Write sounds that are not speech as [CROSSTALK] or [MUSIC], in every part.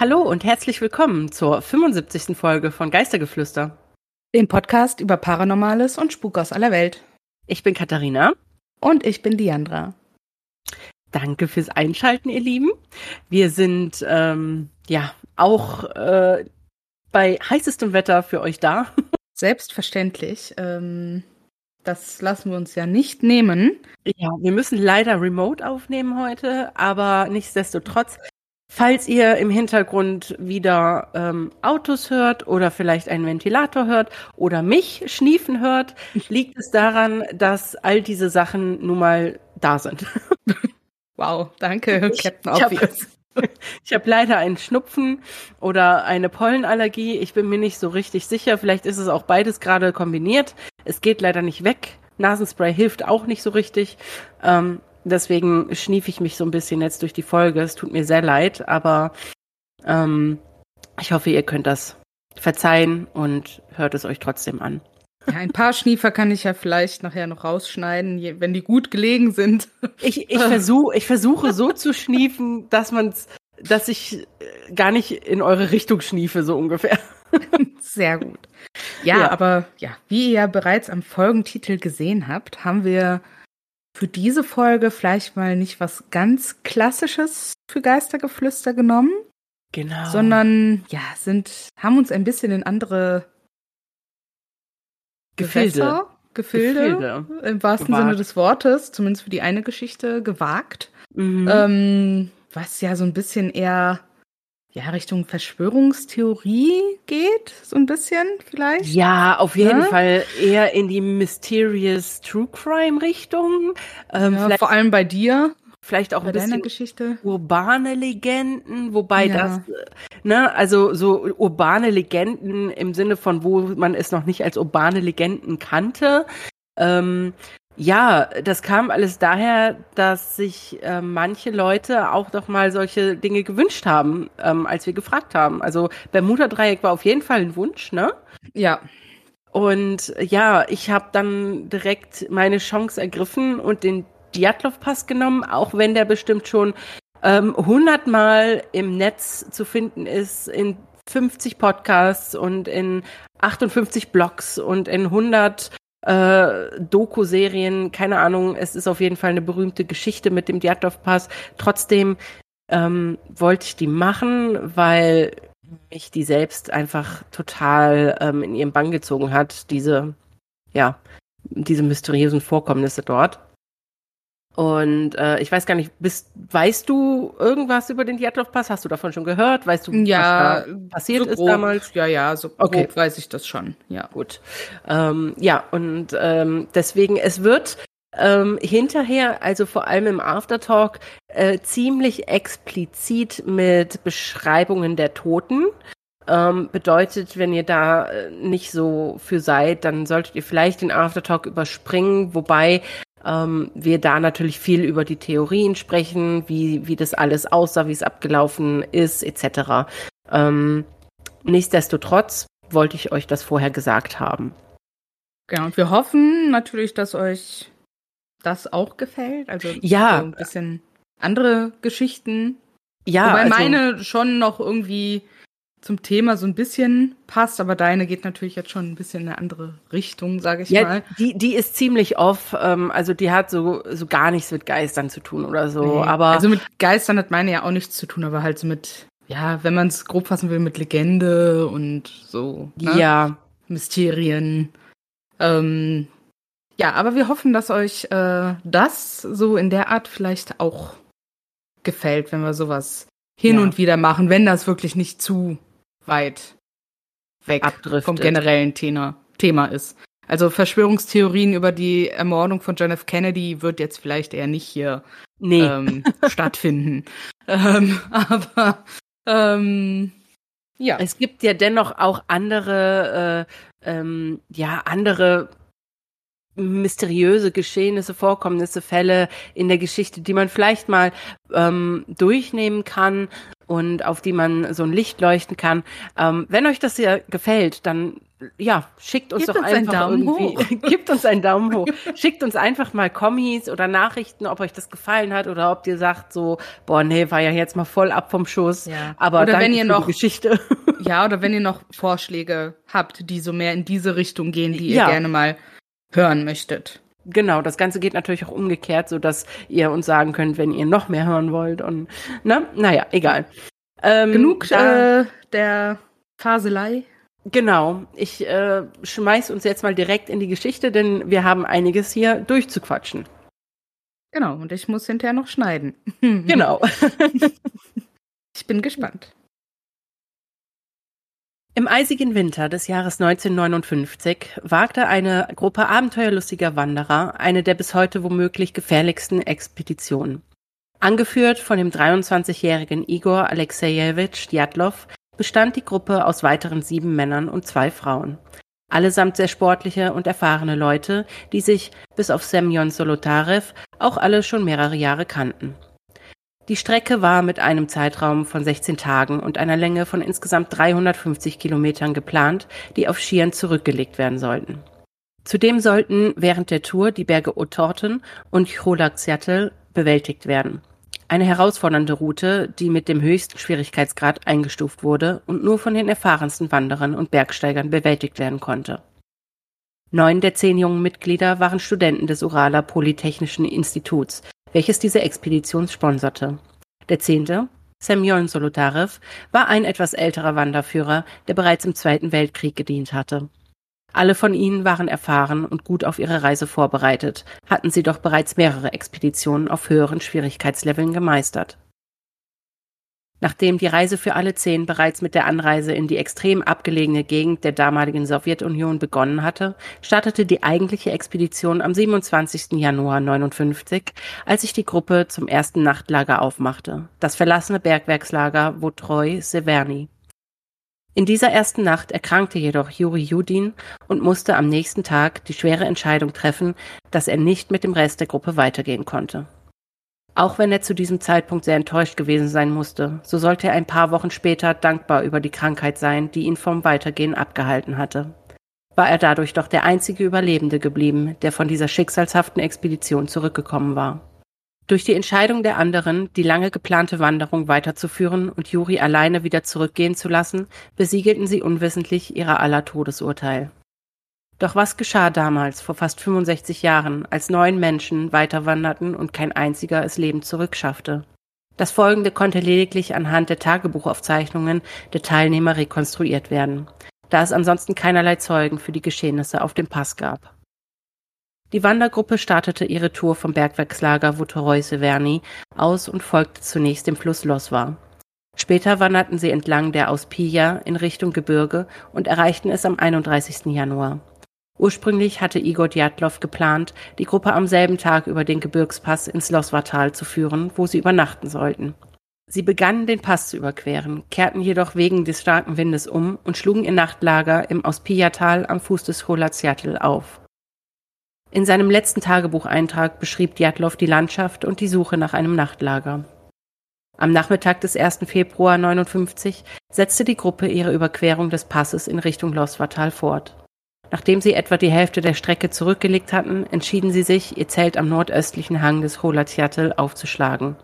Hallo und herzlich willkommen zur 75. Folge von Geistergeflüster. Dem Podcast über Paranormales und Spuk aus aller Welt. Ich bin Katharina. Und ich bin Diandra. Danke fürs Einschalten, ihr Lieben. Wir sind ähm, ja auch äh, bei heißestem Wetter für euch da. [LAUGHS] Selbstverständlich. Ähm, das lassen wir uns ja nicht nehmen. Ja, wir müssen leider remote aufnehmen heute, aber nichtsdestotrotz Falls ihr im Hintergrund wieder ähm, Autos hört oder vielleicht einen Ventilator hört oder mich schniefen hört, liegt es daran, dass all diese Sachen nun mal da sind. [LAUGHS] Wow, danke, ich, Captain Obvious. [LAUGHS] Ich habe hab leider einen Schnupfen oder eine Pollenallergie. Ich bin mir nicht so richtig sicher. Vielleicht ist es auch beides gerade kombiniert. Es geht leider nicht weg. Nasenspray hilft auch nicht so richtig. Ähm, Deswegen schnief ich mich so ein bisschen jetzt durch die Folge. Es tut mir sehr leid, aber ähm, ich hoffe, ihr könnt das verzeihen und hört es euch trotzdem an. Ja, ein paar Schniefer kann ich ja vielleicht nachher noch rausschneiden, wenn die gut gelegen sind. Ich, ich, versuch, ich versuche so zu schniefen, dass man's, dass ich äh, gar nicht in eure Richtung schniefe, so ungefähr. Sehr gut. Ja, ja, aber ja, wie ihr ja bereits am Folgentitel gesehen habt, haben wir für diese Folge vielleicht mal nicht was ganz Klassisches für Geistergeflüster genommen. Genau. Sondern, ja, sind, haben uns ein bisschen in andere Gefilde. Gefilde, Gefilde. im wahrsten gewagt. Sinne des Wortes, zumindest für die eine Geschichte, gewagt. Mhm. Ähm, was ja so ein bisschen eher ja, Richtung Verschwörungstheorie geht, so ein bisschen vielleicht. Ja, auf jeden ja? Fall eher in die mysterious True Crime Richtung. Ähm, ja, vor allem bei dir. Vielleicht auch bei ein bisschen Geschichte. urbane Legenden, wobei ja. das, ne, also so urbane Legenden im Sinne von, wo man es noch nicht als urbane Legenden kannte. Ähm, ja, das kam alles daher, dass sich äh, manche Leute auch doch mal solche Dinge gewünscht haben, ähm, als wir gefragt haben. Also Bermuda-Dreieck war auf jeden Fall ein Wunsch, ne? Ja. Und ja, ich habe dann direkt meine Chance ergriffen und den Djatlov-Pass genommen, auch wenn der bestimmt schon ähm, hundertmal im Netz zu finden ist, in 50 Podcasts und in 58 Blogs und in 100 äh, Doku-Serien, keine Ahnung, es ist auf jeden Fall eine berühmte Geschichte mit dem Djatlov-Pass. Trotzdem ähm, wollte ich die machen, weil mich die selbst einfach total ähm, in ihren Bann gezogen hat, diese, ja, diese mysteriösen Vorkommnisse dort. Und äh, ich weiß gar nicht, bist, weißt du irgendwas über den Djatlov-Pass? Hast du davon schon gehört? Weißt du, ja, was da passiert so ist grob, damals? Ja, ja, so okay. grob weiß ich das schon. Ja, gut. Ähm, ja, und ähm, deswegen, es wird ähm, hinterher, also vor allem im Aftertalk, äh, ziemlich explizit mit Beschreibungen der Toten. Ähm, bedeutet, wenn ihr da äh, nicht so für seid, dann solltet ihr vielleicht den Aftertalk überspringen, wobei ähm, wir da natürlich viel über die Theorien sprechen, wie, wie das alles aussah, wie es abgelaufen ist, etc. Ähm, nichtsdestotrotz wollte ich euch das vorher gesagt haben. Genau, und wir hoffen natürlich, dass euch das auch gefällt. Also ja. So ein bisschen andere Geschichten. Ja. Wobei also, meine schon noch irgendwie zum Thema so ein bisschen passt, aber deine geht natürlich jetzt schon ein bisschen in eine andere Richtung, sage ich ja, mal. Die, die ist ziemlich off, ähm, also die hat so, so gar nichts mit Geistern zu tun oder so. Nee. Aber also mit Geistern hat meine ja auch nichts zu tun, aber halt so mit, ja, wenn man es grob fassen will, mit Legende und so. Ne? Ja. Mysterien. Ähm, ja, aber wir hoffen, dass euch äh, das so in der Art vielleicht auch gefällt, wenn wir sowas hin ja. und wieder machen, wenn das wirklich nicht zu weit weg Abdriftet. vom generellen Thema, Thema ist. Also Verschwörungstheorien über die Ermordung von John F. Kennedy wird jetzt vielleicht eher nicht hier nee. ähm, [LAUGHS] stattfinden. Ähm, aber ähm, ja. Es gibt ja dennoch auch andere, äh, ähm, ja, andere mysteriöse Geschehnisse, Vorkommnisse, Fälle in der Geschichte, die man vielleicht mal ähm, durchnehmen kann. Und auf die man so ein Licht leuchten kann. Ähm, wenn euch das hier gefällt, dann ja, schickt uns Gebt doch uns einen einfach Daumen irgendwie, gibt [LAUGHS] uns einen Daumen hoch. schickt uns einfach mal Kommis oder Nachrichten, ob euch das gefallen hat oder ob ihr sagt so, boah, nee, war ja jetzt mal voll ab vom Schuss. Ja. Aber Oder wenn ihr noch- Geschichte. [LAUGHS] Ja, oder wenn ihr noch Vorschläge habt, die so mehr in diese Richtung gehen, die Ja. ihr gerne mal hören möchtet. Genau, das Ganze geht natürlich auch umgekehrt, so dass ihr uns sagen könnt, wenn ihr noch mehr hören wollt und ne, naja, egal. Ähm, Genug da, äh, der Faselei. genau. Ich äh, schmeiß uns jetzt mal direkt in die Geschichte, denn wir haben einiges hier durchzuquatschen. Genau, und ich muss hinterher noch schneiden. Genau. [LAUGHS] Ich bin gespannt. Im eisigen Winter des Jahres 1959 wagte eine Gruppe abenteuerlustiger Wanderer eine der bis heute womöglich gefährlichsten Expeditionen. Angeführt von dem 23-jährigen Igor Alexejewitsch Djatlov bestand die Gruppe aus weiteren sieben Männern und zwei Frauen. Allesamt sehr sportliche und erfahrene Leute, die sich, bis auf Semyon Solotarev, auch alle schon mehrere Jahre kannten. Die Strecke war mit einem Zeitraum von 16 Tagen und einer Länge von insgesamt 350 Kilometern geplant, die auf Skiern zurückgelegt werden sollten. Zudem sollten während der Tour die Berge Otorten und Cholakziatl bewältigt werden. Eine herausfordernde Route, die mit dem höchsten Schwierigkeitsgrad eingestuft wurde und nur von den erfahrensten Wanderern und Bergsteigern bewältigt werden konnte. Neun der zehn jungen Mitglieder waren Studenten des Uraler Polytechnischen Instituts, welches diese Expedition sponserte. Der zehnte, Semyon Solotarev, war ein etwas älterer Wanderführer, der bereits im Zweiten Weltkrieg gedient hatte. Alle von ihnen waren erfahren und gut auf ihre Reise vorbereitet, hatten sie doch bereits mehrere Expeditionen auf höheren Schwierigkeitsleveln gemeistert. Nachdem die Reise für alle zehn bereits mit der Anreise in die extrem abgelegene Gegend der damaligen Sowjetunion begonnen hatte, startete die eigentliche Expedition am 27. Januar 59, als sich die Gruppe zum ersten Nachtlager aufmachte, das verlassene Bergwerkslager Votroy Severny. In dieser ersten Nacht erkrankte jedoch Juri Judin und musste am nächsten Tag die schwere Entscheidung treffen, dass er nicht mit dem Rest der Gruppe weitergehen konnte. Auch wenn er zu diesem Zeitpunkt sehr enttäuscht gewesen sein musste, so sollte er ein paar Wochen später dankbar über die Krankheit sein, die ihn vom Weitergehen abgehalten hatte. War er dadurch doch der einzige Überlebende geblieben, der von dieser schicksalshaften Expedition zurückgekommen war. Durch die Entscheidung der anderen, die lange geplante Wanderung weiterzuführen und Juri alleine wieder zurückgehen zu lassen, besiegelten sie unwissentlich ihrer aller Todesurteil. Doch was geschah damals, vor fast 65 Jahren, als neun Menschen weiterwanderten und kein einziger es lebend zurückschaffte? Das Folgende konnte lediglich anhand der Tagebuchaufzeichnungen der Teilnehmer rekonstruiert werden, da es ansonsten keinerlei Zeugen für die Geschehnisse auf dem Pass gab. Die Wandergruppe startete ihre Tour vom Bergwerkslager Votoroy-Severny aus und folgte zunächst dem Fluss Loswa. Später wanderten sie entlang der Auspija in Richtung Gebirge und erreichten es am 31. Januar. Ursprünglich hatte Igor Djatlov geplant, die Gruppe am selben Tag über den Gebirgspass ins Loswartal zu führen, wo sie übernachten sollten. Sie begannen den Pass zu überqueren, kehrten jedoch wegen des starken Windes um und schlugen ihr Nachtlager im Auspija-Tal am Fuß des Cholazjatl auf. In seinem letzten Tagebucheintrag beschrieb Djatlov die Landschaft und die Suche nach einem Nachtlager. Am Nachmittag des 1. Februar 59 setzte die Gruppe ihre Überquerung des Passes in Richtung Loswartal fort. Nachdem sie etwa die Hälfte der Strecke zurückgelegt hatten, entschieden sie sich, ihr Zelt am nordöstlichen Hang des Cholazjatl aufzuschlagen.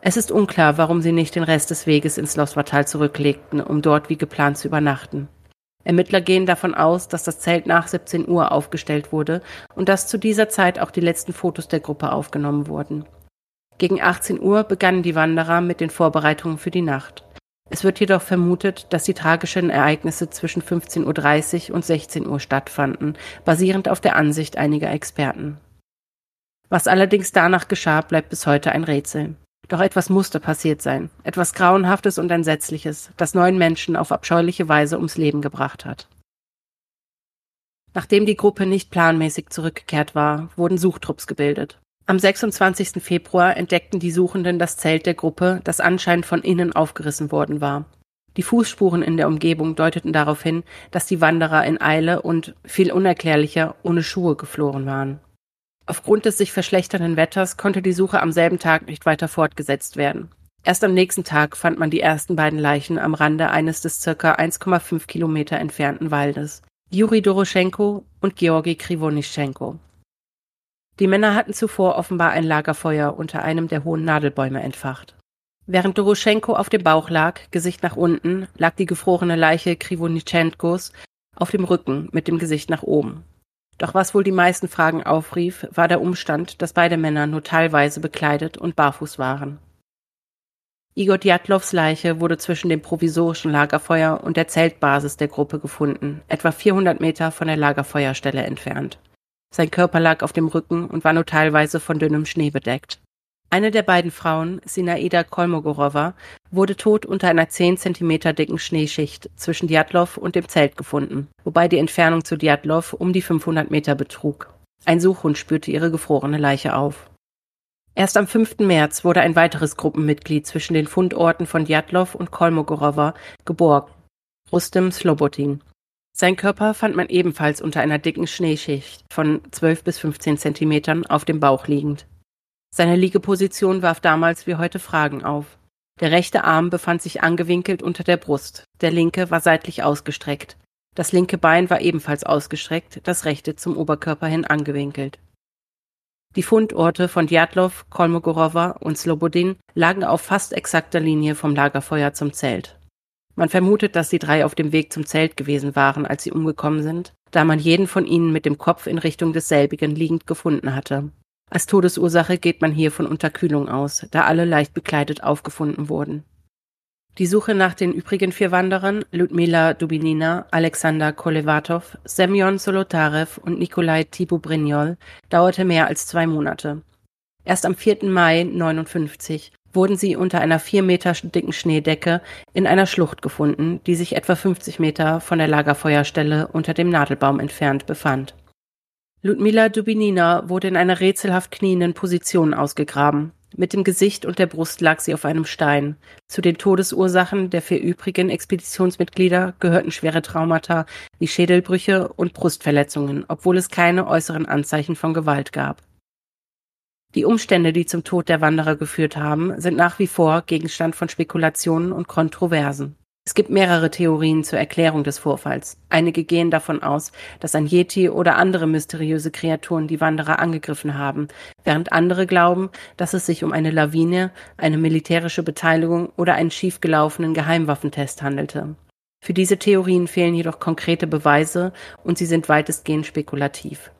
Es ist unklar, warum sie nicht den Rest des Weges ins Loswartal zurücklegten, um dort wie geplant zu übernachten. Ermittler gehen davon aus, dass das Zelt nach 17 Uhr aufgestellt wurde und dass zu dieser Zeit auch die letzten Fotos der Gruppe aufgenommen wurden. Gegen 18 Uhr begannen die Wanderer mit den Vorbereitungen für die Nacht. Es wird jedoch vermutet, dass die tragischen Ereignisse zwischen 15.30 Uhr und 16 Uhr stattfanden, basierend auf der Ansicht einiger Experten. Was allerdings danach geschah, bleibt bis heute ein Rätsel. Doch etwas musste passiert sein, etwas Grauenhaftes und Entsetzliches, das neun Menschen auf abscheuliche Weise ums Leben gebracht hat. Nachdem die Gruppe nicht planmäßig zurückgekehrt war, wurden Suchtrupps gebildet. Am 26. Februar entdeckten die Suchenden das Zelt der Gruppe, das anscheinend von innen aufgerissen worden war. Die Fußspuren in der Umgebung deuteten darauf hin, dass die Wanderer in Eile und, viel unerklärlicher, ohne Schuhe geflohen waren. Aufgrund des sich verschlechternden Wetters konnte die Suche am selben Tag nicht weiter fortgesetzt werden. Erst am nächsten Tag fand man die ersten beiden Leichen am Rande eines des circa 1,5 Kilometer entfernten Waldes. Juri Doroschenko und Georgi Krivonischenko. Die Männer hatten zuvor offenbar ein Lagerfeuer unter einem der hohen Nadelbäume entfacht. Während Doroschenko auf dem Bauch lag, Gesicht nach unten, lag die gefrorene Leiche Krivonischenkos auf dem Rücken mit dem Gesicht nach oben. Doch was wohl die meisten Fragen aufrief, war der Umstand, dass beide Männer nur teilweise bekleidet und barfuß waren. Igor Djatlows Leiche wurde zwischen dem provisorischen Lagerfeuer und der Zeltbasis der Gruppe gefunden, etwa 400 Meter von der Lagerfeuerstelle entfernt. Sein Körper lag auf dem Rücken und war nur teilweise von dünnem Schnee bedeckt. Eine der beiden Frauen, Sinaida Kolmogorova, wurde tot unter einer 10 Zentimeter dicken Schneeschicht zwischen Djatlov und dem Zelt gefunden, wobei die Entfernung zu Djatlov um die 500 Meter betrug. Ein Suchhund spürte ihre gefrorene Leiche auf. Erst am 5. März wurde ein weiteres Gruppenmitglied zwischen den Fundorten von Djatlov und Kolmogorova geborgen, Rustem Slobotin. Sein Körper fand man ebenfalls unter einer dicken Schneeschicht von 12 bis 15 Zentimetern auf dem Bauch liegend. Seine Liegeposition warf damals wie heute Fragen auf. Der rechte Arm befand sich angewinkelt unter der Brust, der linke war seitlich ausgestreckt. Das linke Bein war ebenfalls ausgestreckt, das rechte zum Oberkörper hin angewinkelt. Die Fundorte von Djatlov, Kolmogorova und Slobodin lagen auf fast exakter Linie vom Lagerfeuer zum Zelt. Man vermutet, dass die drei auf dem Weg zum Zelt gewesen waren, als sie umgekommen sind, da man jeden von ihnen mit dem Kopf in Richtung desselbigen liegend gefunden hatte. Als Todesursache geht man hier von Unterkühlung aus, da alle leicht bekleidet aufgefunden wurden. Die Suche nach den übrigen vier Wanderern, Ludmila Dubinina, Alexander Kolevatov, Semyon Solotarev und Nikolai Tibubrignol, dauerte mehr als zwei Monate. Erst am 4. Mai 59 wurden sie unter einer vier Meter dicken Schneedecke in einer Schlucht gefunden, die sich etwa 50 Meter von der Lagerfeuerstelle unter dem Nadelbaum entfernt befand. Ludmila Dubinina wurde in einer rätselhaft knienden Position ausgegraben. Mit dem Gesicht und der Brust lag sie auf einem Stein. Zu den Todesursachen der vier übrigen Expeditionsmitglieder gehörten schwere Traumata wie Schädelbrüche und Brustverletzungen, obwohl es keine äußeren Anzeichen von Gewalt gab. Die Umstände, die zum Tod der Wanderer geführt haben, sind nach wie vor Gegenstand von Spekulationen und Kontroversen. Es gibt mehrere Theorien zur Erklärung des Vorfalls. Einige gehen davon aus, dass ein Yeti oder andere mysteriöse Kreaturen die Wanderer angegriffen haben, während andere glauben, dass es sich um eine Lawine, eine militärische Beteiligung oder einen schiefgelaufenen Geheimwaffentest handelte. Für diese Theorien fehlen jedoch konkrete Beweise und sie sind weitestgehend spekulativ.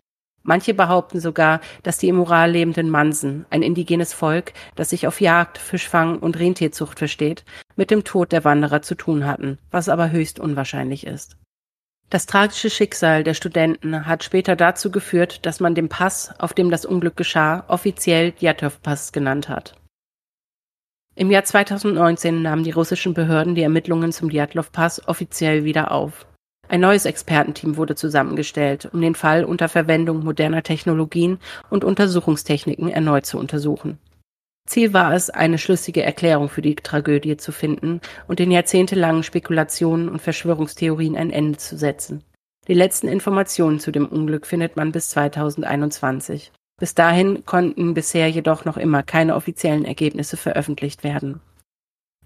Manche behaupten sogar, dass die im Ural lebenden Mansen, ein indigenes Volk, das sich auf Jagd, Fischfang und Rentierzucht versteht, mit dem Tod der Wanderer zu tun hatten, was aber höchst unwahrscheinlich ist. Das tragische Schicksal der Studenten hat später dazu geführt, dass man den Pass, auf dem das Unglück geschah, offiziell Djatlov-Pass genannt hat. Im Jahr 2019 nahmen die russischen Behörden die Ermittlungen zum Djatlov-Pass offiziell wieder auf. Ein neues Expertenteam wurde zusammengestellt, um den Fall unter Verwendung moderner Technologien und Untersuchungstechniken erneut zu untersuchen. Ziel war es, eine schlüssige Erklärung für die Tragödie zu finden und den jahrzehntelangen Spekulationen und Verschwörungstheorien ein Ende zu setzen. Die letzten Informationen zu dem Unglück findet man bis 2021. Bis dahin konnten bisher jedoch noch immer keine offiziellen Ergebnisse veröffentlicht werden.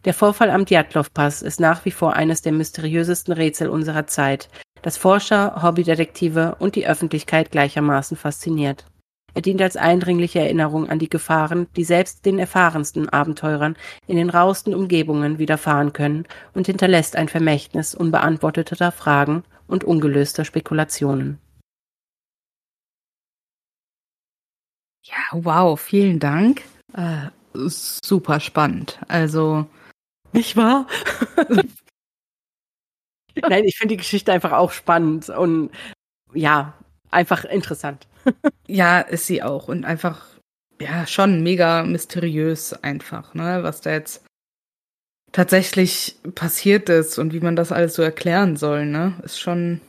Der Vorfall am Djatlov-Pass ist nach wie vor eines der mysteriösesten Rätsel unserer Zeit, das Forscher, Hobbydetektive und die Öffentlichkeit gleichermaßen fasziniert. Er dient als eindringliche Erinnerung an die Gefahren, die selbst den erfahrensten Abenteurern in den rauesten Umgebungen widerfahren können und hinterlässt ein Vermächtnis unbeantworteter Fragen und ungelöster Spekulationen. Ja, wow, vielen Dank. Äh, super spannend. Also nicht wahr? [LAUGHS] Nein, ich finde die Geschichte einfach auch spannend und ja, einfach interessant. [LAUGHS] ja, ist sie auch und einfach ja schon mega mysteriös einfach, ne, was da jetzt tatsächlich passiert ist und wie man das alles so erklären soll, ne, ist schon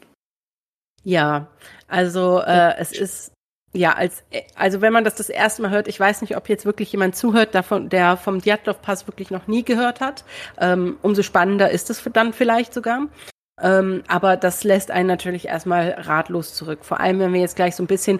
ja, also äh, es ist ja, als, also wenn man das das erste Mal hört, ich weiß nicht, ob jetzt wirklich jemand zuhört, davon, der vom Djatlov-Pass wirklich noch nie gehört hat. Ähm, umso spannender ist es dann vielleicht sogar. Ähm, aber das lässt einen natürlich erstmal ratlos zurück. Vor allem, wenn wir jetzt gleich so ein bisschen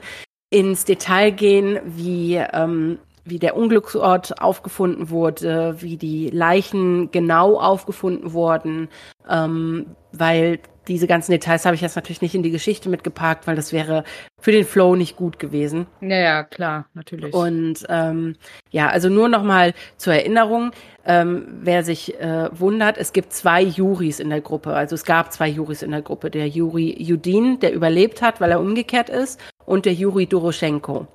ins Detail gehen, wie, ähm, wie der Unglücksort aufgefunden wurde, wie die Leichen genau aufgefunden wurden, ähm, weil diese ganzen Details habe ich jetzt natürlich nicht in die Geschichte mitgepackt, weil das wäre für den Flow nicht gut gewesen. Ja, ja, klar, natürlich. Und ähm, ja, also nur noch mal zur Erinnerung, ähm, wer sich äh, wundert, es gibt zwei Juris in der Gruppe. Also es gab zwei Juris in der Gruppe. Der Juri Judin, der überlebt hat, weil er umgekehrt ist, und der Juri Doroschenko,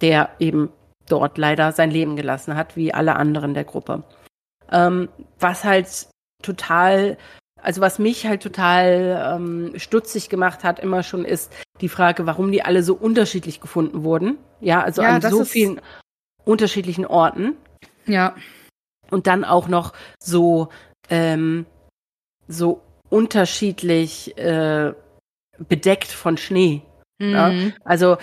der eben dort leider sein Leben gelassen hat, wie alle anderen der Gruppe. Ähm, was halt total, also was mich halt total ähm, stutzig gemacht hat, immer schon ist die Frage, warum die alle so unterschiedlich gefunden wurden. Ja, also ja, an so vielen unterschiedlichen Orten. Ja. Und dann auch noch so, ähm, so unterschiedlich äh, bedeckt von Schnee. Ja, mhm. also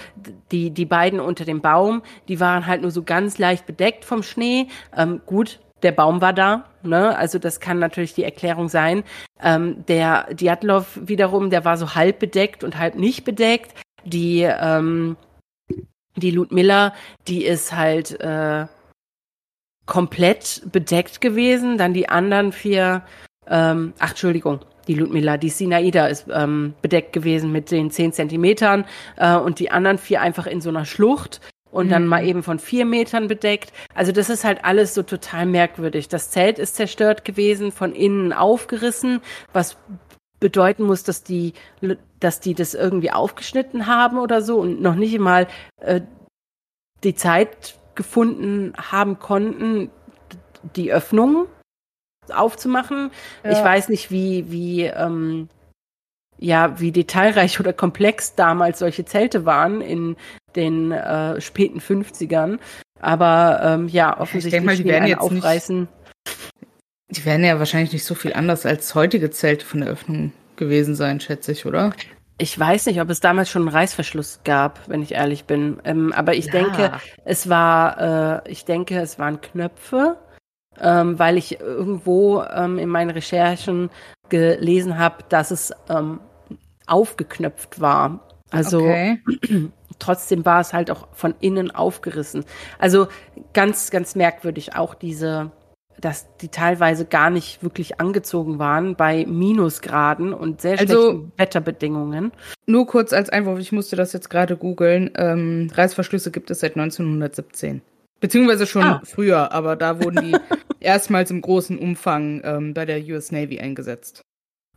die, die beiden unter dem Baum, die waren halt nur so ganz leicht bedeckt vom Schnee. Ähm, gut, der Baum war da, ne? Also das kann natürlich die Erklärung sein. Ähm, der Diatlov wiederum, der war so halb bedeckt und halb nicht bedeckt. Die, ähm, die Ludmilla, die ist halt äh, komplett bedeckt gewesen. Dann die anderen vier, ähm, ach Entschuldigung, die Ludmilla, die Sinaida ist ähm, bedeckt gewesen mit den zehn Zentimetern äh, und die anderen vier einfach in so einer Schlucht und mhm. dann mal eben von vier Metern bedeckt. Also das ist halt alles so total merkwürdig. Das Zelt ist zerstört gewesen, von innen aufgerissen, was bedeuten muss, dass die, dass die das irgendwie aufgeschnitten haben oder so und noch nicht mal äh, die Zeit gefunden haben konnten, die Öffnung aufzumachen. Ja. Ich weiß nicht, wie, wie, ähm, ja, wie detailreich oder komplex damals solche Zelte waren in den äh, späten 50ern. Aber ähm, ja, offensichtlich mal, die werden jetzt aufreißen. Nicht, die werden ja wahrscheinlich nicht so viel anders als heutige Zelte von der Öffnung gewesen sein, schätze ich, oder? Ich weiß nicht, ob es damals schon einen Reißverschluss gab, wenn ich ehrlich bin. Ähm, aber ich ja. denke, es war, äh, ich denke, es waren Knöpfe ähm, weil ich irgendwo ähm, in meinen Recherchen gelesen habe, dass es ähm, aufgeknöpft war. Also okay. [CLEARS THROAT] trotzdem war es halt auch von innen aufgerissen. Also ganz, ganz merkwürdig auch diese, dass die teilweise gar nicht wirklich angezogen waren bei Minusgraden und sehr also, schlechten Wetterbedingungen. Nur kurz als Einwurf, ich musste das jetzt gerade googeln. Ähm, Reißverschlüsse gibt es seit 1917. Beziehungsweise schon ah. früher, aber da wurden die [LAUGHS] erstmals im großen Umfang ähm, bei der US Navy eingesetzt.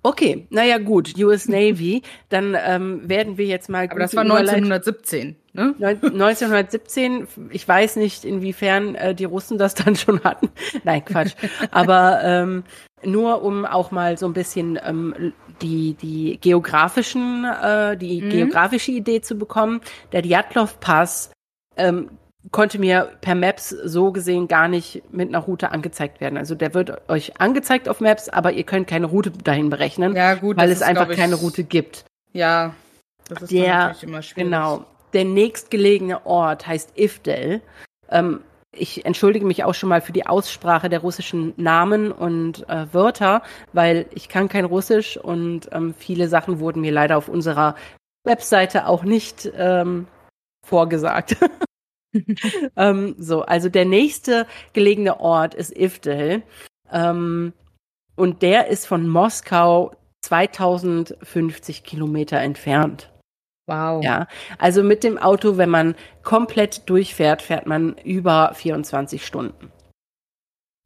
Okay, naja gut, US [LAUGHS] Navy, dann ähm, werden wir jetzt mal. Aber das war 1917, ne? 1917, [LAUGHS] ich weiß nicht, inwiefern äh, die Russen das dann schon hatten. [LAUGHS] Nein, Quatsch. Aber ähm, nur um auch mal so ein bisschen ähm, die, die geografischen, äh, die mhm. geografische Idee zu bekommen. Der Djatlov Pass ähm, konnte mir per Maps so gesehen gar nicht mit einer Route angezeigt werden. Also der wird euch angezeigt auf Maps, aber ihr könnt keine Route dahin berechnen, ja, gut, weil es einfach ich, keine Route gibt. Ja, das ist der, natürlich immer schwierig. Genau. Der nächstgelegene Ort heißt Ifdel. Ähm, ich entschuldige mich auch schon mal für die Aussprache der russischen Namen und äh, Wörter, weil ich kann kein Russisch und ähm, viele Sachen wurden mir leider auf unserer Webseite auch nicht ähm, vorgesagt. [LAUGHS] [LAUGHS] ähm, so, also der nächste gelegene Ort ist Ivdel. Ähm, und der ist von Moskau 2050 Kilometer entfernt. Wow. Ja, also mit dem Auto, wenn man komplett durchfährt, fährt man über 24 Stunden.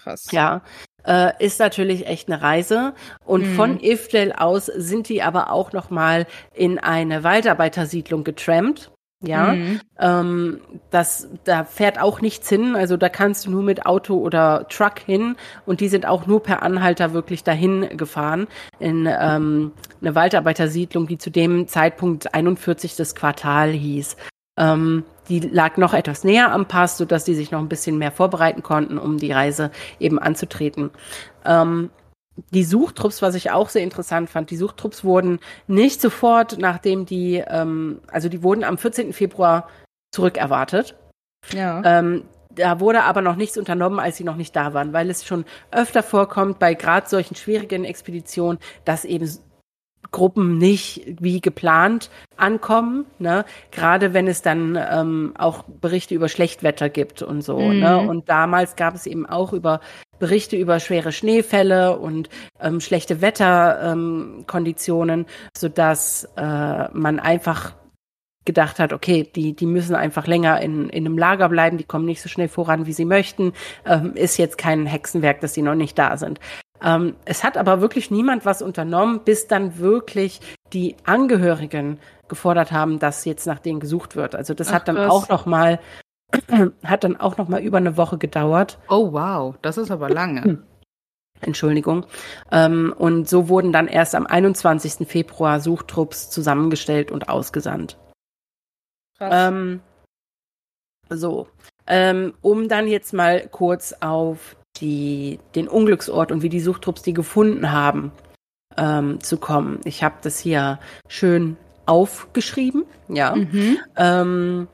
Krass. Ja, äh, ist natürlich echt eine Reise. Und mhm. von Ivdel aus sind die aber auch noch mal in eine Waldarbeitersiedlung getrampt. Ja, mhm. ähm, das, da fährt auch nichts hin. Also da kannst du nur mit Auto oder Truck hin und die sind auch nur per Anhalter wirklich dahin gefahren in ähm, eine Waldarbeitersiedlung, die zu dem Zeitpunkt 41. das Quartal hieß. Ähm, die lag noch etwas näher am Pass, sodass die sich noch ein bisschen mehr vorbereiten konnten, um die Reise eben anzutreten. Ähm, die Suchtrupps, was ich auch sehr interessant fand, die Suchtrupps wurden nicht sofort, nachdem die, ähm, also die wurden am 14. Februar zurückerwartet. Ja. Ähm, da wurde aber noch nichts unternommen, als sie noch nicht da waren, weil es schon öfter vorkommt bei gerade solchen schwierigen Expeditionen, dass eben Gruppen nicht wie geplant ankommen, ne? Gerade wenn es dann ähm, auch Berichte über Schlechtwetter gibt und so, mhm. ne? Und damals gab es eben auch über Berichte über schwere Schneefälle und ähm, schlechte Wetterkonditionen, ähm, sodass äh, man einfach gedacht hat, okay, die, die müssen einfach länger in, in einem Lager bleiben, die kommen nicht so schnell voran, wie sie möchten, ähm, ist jetzt kein Hexenwerk, dass die noch nicht da sind. Ähm, es hat aber wirklich niemand was unternommen, bis dann wirklich die Angehörigen gefordert haben, dass jetzt nach denen gesucht wird. Also das Ach, hat dann was. auch noch mal [CLEARS THROAT] hat dann auch noch mal über eine Woche gedauert. Oh wow, das ist aber lange. [CLEARS THROAT] Entschuldigung. Ähm, und so wurden dann erst am 21. Februar Suchtrupps zusammengestellt und ausgesandt. Ähm, so, ähm, um dann jetzt mal kurz auf die, den Unglücksort und wie die Suchtrupps die gefunden haben ähm, zu kommen. Ich habe das hier schön aufgeschrieben, ja. Mhm. Ähm,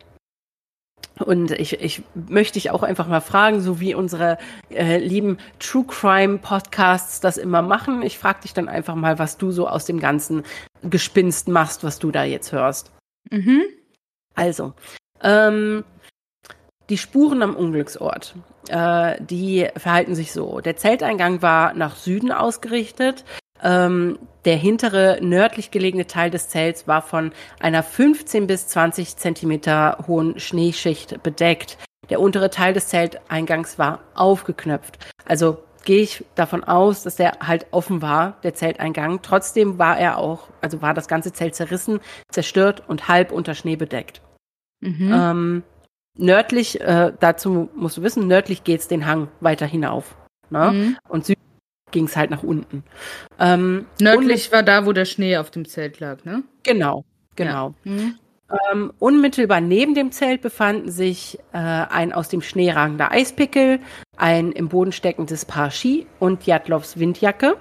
und ich, ich möchte dich auch einfach mal fragen, so wie unsere äh, lieben True Crime Podcasts das immer machen. Ich frage dich dann einfach mal, was du so aus dem ganzen Gespinst machst, was du da jetzt hörst. Mhm. Also, ähm, die Spuren am Unglücksort, äh, die verhalten sich so. Der Zelteingang war nach Süden ausgerichtet. Ähm, der hintere nördlich gelegene Teil des Zelts war von einer 15 bis 20 Zentimeter hohen Schneeschicht bedeckt. Der untere Teil des Zelteingangs war aufgeknöpft. Also gehe ich davon aus, dass der halt offen war, der Zelteingang. Trotzdem war er auch, also war das ganze Zelt zerrissen, zerstört und halb unter Schnee bedeckt. Mhm. Ähm, nördlich, äh, dazu musst du wissen, nördlich geht's den Hang weiter hinauf. Ne? Mhm. Und südlich ging's halt nach unten. Ähm, nördlich war da, wo der Schnee auf dem Zelt lag, ne? Genau, genau. Ja. Mhm. Ähm, unmittelbar neben dem Zelt befanden sich äh, ein aus dem Schnee ragender Eispickel, ein im Boden steckendes Paar Ski und Jadlovs Windjacke.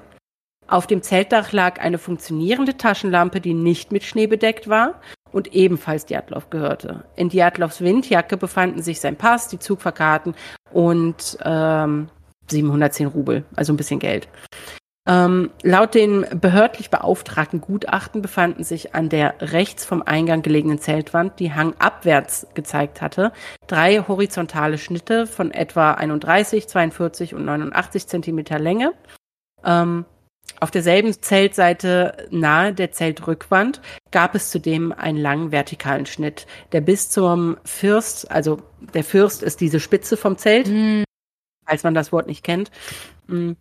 Auf dem Zeltdach lag eine funktionierende Taschenlampe, die nicht mit Schnee bedeckt war und ebenfalls Djatlov gehörte. In Djatlovs Windjacke befanden sich sein Pass, die Zugfahrkarten und ähm, 710 Rubel, also ein bisschen Geld. Ähm, laut den behördlich beauftragten Gutachten befanden sich an der rechts vom Eingang gelegenen Zeltwand, die hangabwärts gezeigt hatte, drei horizontale Schnitte von etwa 31, 42 und 89 Zentimeter Länge. Ähm, auf derselben Zeltseite nahe der Zeltrückwand gab es zudem einen langen vertikalen Schnitt, der bis zum Fürst, also der Fürst ist diese Spitze vom Zelt, mhm. falls man das Wort nicht kennt, mm,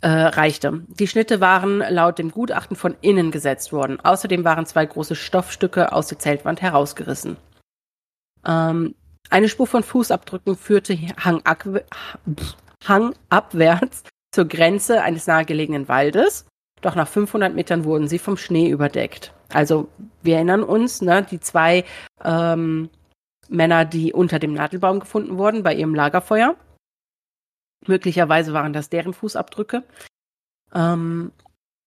äh, reichte. Die Schnitte waren laut dem Gutachten von innen gesetzt worden. Außerdem waren zwei große Stoffstücke aus der Zeltwand herausgerissen. Ähm, eine Spur von Fußabdrücken führte hangabwärts zur Grenze eines nahegelegenen Waldes. Doch nach 500 Metern wurden sie vom Schnee überdeckt. Also wir erinnern uns, ne, die zwei ähm, Männer, die unter dem Nadelbaum gefunden wurden bei ihrem Lagerfeuer. Möglicherweise waren das deren Fußabdrücke. Ähm,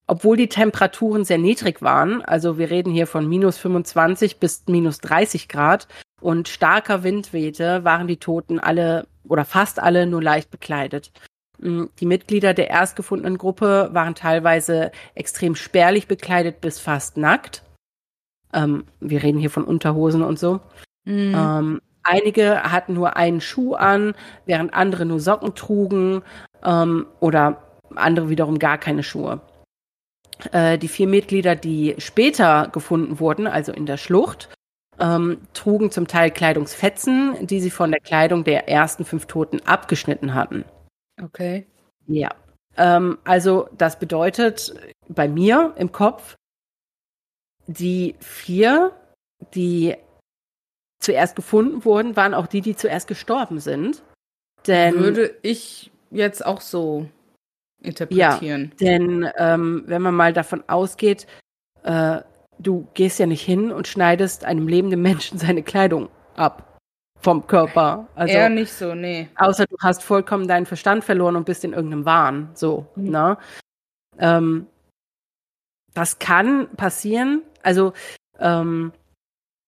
obwohl die Temperaturen sehr niedrig waren, also wir reden hier von minus 25 bis minus 30 Grad und starker Wind wehte, waren die Toten alle oder fast alle nur leicht bekleidet. Mm, die Mitglieder der erst gefundenen Gruppe waren teilweise extrem spärlich bekleidet bis fast nackt. Ähm, wir reden hier von Unterhosen und so. Mhm. Ähm, einige hatten nur einen Schuh an, während andere nur Socken trugen ähm, oder andere wiederum gar keine Schuhe. Äh, die vier Mitglieder, die später gefunden wurden, also in der Schlucht, ähm, trugen zum Teil Kleidungsfetzen, die sie von der Kleidung der ersten fünf Toten abgeschnitten hatten. Okay. Ja. Ähm, also das bedeutet bei mir im Kopf, die vier, die zuerst gefunden wurden, waren auch die, die zuerst gestorben sind. Denn würde ich jetzt auch so interpretieren. Ja, denn ähm, wenn man mal davon ausgeht, äh, du gehst ja nicht hin und schneidest einem lebenden Menschen seine Kleidung ab vom Körper. Also, Eher nicht so, nee. Außer du hast vollkommen deinen Verstand verloren und bist in irgendeinem Wahn. So, mhm. ne? Ähm, das kann passieren. Also, ähm,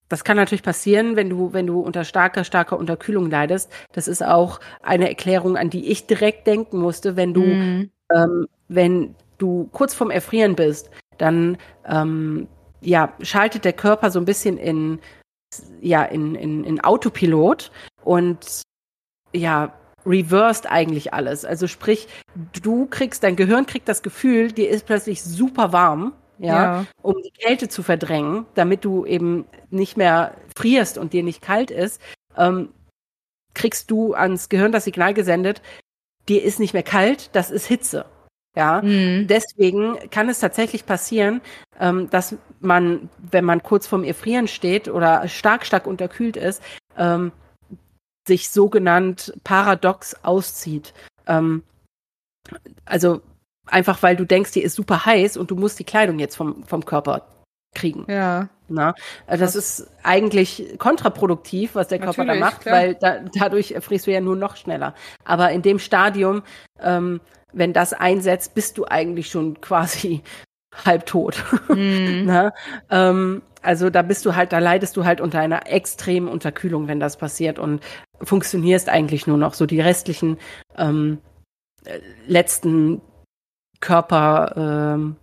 das kann natürlich passieren, wenn du, wenn du unter starker, starker Unterkühlung leidest. Das ist auch eine Erklärung, an die ich direkt denken musste, wenn du, mhm. ähm, wenn du kurz vorm Erfrieren bist, dann ähm, ja, schaltet der Körper so ein bisschen in, ja, in, in, in Autopilot und ja, reversed eigentlich alles. Also sprich, du kriegst, dein Gehirn kriegt das Gefühl, dir ist plötzlich super warm, ja, ja, um die Kälte zu verdrängen, damit du eben nicht mehr frierst und dir nicht kalt ist, ähm, kriegst du ans Gehirn das Signal gesendet, dir ist nicht mehr kalt, das ist Hitze. Ja, mhm. deswegen kann es tatsächlich passieren, ähm, dass man, wenn man kurz vorm Erfrieren steht oder stark, stark unterkühlt ist, ähm, sich sogenannt paradox auszieht. Ähm, also einfach, weil du denkst, die ist super heiß und du musst die Kleidung jetzt vom, vom Körper kriegen. Ja. Na, also das ist eigentlich kontraproduktiv, was der Körper da macht, klar. weil da, dadurch erfrierst du ja nur noch schneller. Aber in dem Stadium ähm, wenn das einsetzt, bist du eigentlich schon quasi halbtot. Mm. [LAUGHS] ne? ähm, also da bist du halt, da leidest du halt unter einer extremen Unterkühlung, wenn das passiert und funktionierst eigentlich nur noch so die restlichen ähm, äh, letzten Körper ähm,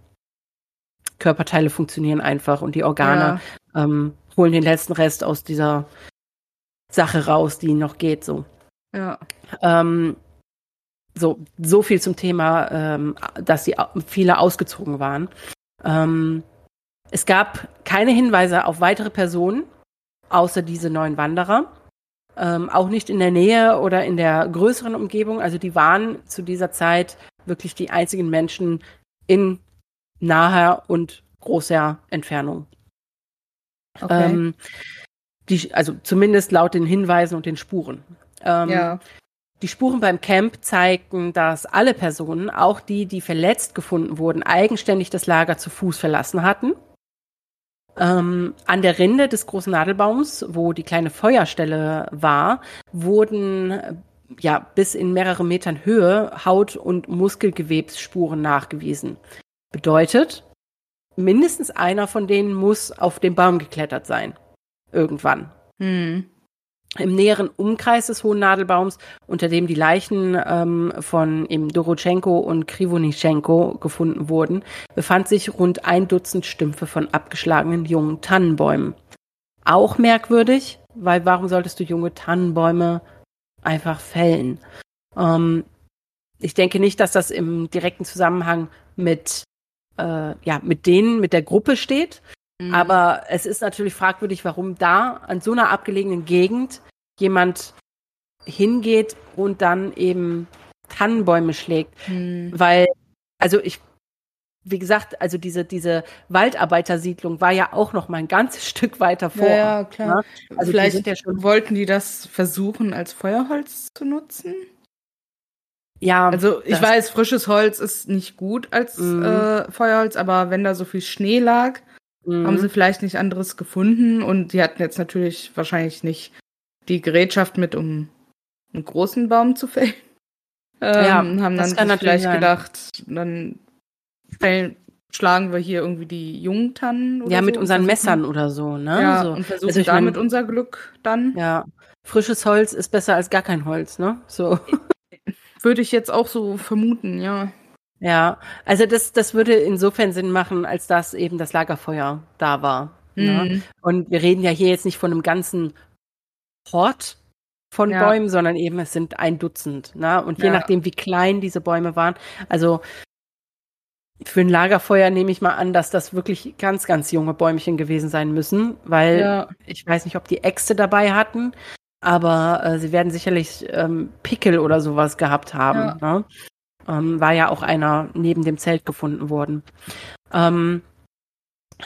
Körperteile funktionieren einfach und die Organe ja. ähm, holen den letzten Rest aus dieser Sache raus, die noch geht so. Ja. Ähm, so, so viel zum Thema, ähm, dass sie viele ausgezogen waren. Ähm, es gab keine Hinweise auf weitere Personen, außer diese neun Wanderer. Ähm, auch nicht in der Nähe oder in der größeren Umgebung. Also die waren zu dieser Zeit wirklich die einzigen Menschen in naher und großer Entfernung. Okay. Ähm, die, also zumindest laut den Hinweisen und den Spuren. Ähm, ja. Die Spuren beim Camp zeigten, dass alle Personen, auch die, die verletzt gefunden wurden, eigenständig das Lager zu Fuß verlassen hatten. Ähm, an der Rinde des großen Nadelbaums, wo die kleine Feuerstelle war, wurden ja bis in mehrere Metern Höhe Haut- und Muskelgewebsspuren nachgewiesen. Bedeutet, mindestens einer von denen muss auf den Baum geklettert sein. Irgendwann. Hm. Im näheren Umkreis des Hohen Nadelbaums, unter dem die Leichen ähm, von eben Dorotschenko und Krivonischenko gefunden wurden, befand sich rund ein Dutzend Stümpfe von abgeschlagenen jungen Tannenbäumen. Auch merkwürdig, weil warum solltest du junge Tannenbäume einfach fällen? Ähm, ich denke nicht, dass das im direkten Zusammenhang mit äh, ja mit denen, mit der Gruppe steht. Mhm. Aber es ist natürlich fragwürdig, warum da an so einer abgelegenen Gegend jemand hingeht und dann eben Tannenbäume schlägt. Mhm. Weil, also ich, wie gesagt, also diese, diese Waldarbeitersiedlung war ja auch noch mal ein ganzes [LAUGHS] Stück weiter vor. Ja, ja klar. Ne? Also Vielleicht die ja schon wollten die das versuchen, als Feuerholz zu nutzen? Ja. Also ich weiß, frisches Holz ist nicht gut als mhm. äh, Feuerholz, aber wenn da so viel Schnee lag, mhm. haben sie vielleicht nicht anderes gefunden und die hatten jetzt natürlich wahrscheinlich nicht die Gerätschaft mit, um einen großen Baum zu fällen. [LAUGHS] Ähm, ja, haben dann vielleicht sein. gedacht, dann fällen, schlagen wir hier irgendwie die Jungtannen oder Ja, mit so unseren Messern oder so, ne? Ja, so. und versuchen also damit mein, unser Glück dann. Ja, frisches Holz ist besser als gar kein Holz, ne? So. [LAUGHS] Würde ich jetzt auch so vermuten, ja. Ja, also das, das würde insofern Sinn machen, als dass eben das Lagerfeuer da war. Ne? Mhm. Ne? Und wir reden ja hier jetzt nicht von einem ganzen Hort von ja. Bäumen, sondern eben es sind ein Dutzend. Ne? Und je ja. nachdem, wie klein diese Bäume waren, also für ein Lagerfeuer nehme ich mal an, dass das wirklich ganz, ganz junge Bäumchen gewesen sein müssen, weil ja. ich weiß nicht, ob die Äxte dabei hatten, aber äh, sie werden sicherlich ähm, Pickel oder sowas gehabt haben. Ne? Ähm, war ja auch einer neben dem Zelt gefunden worden. Ähm,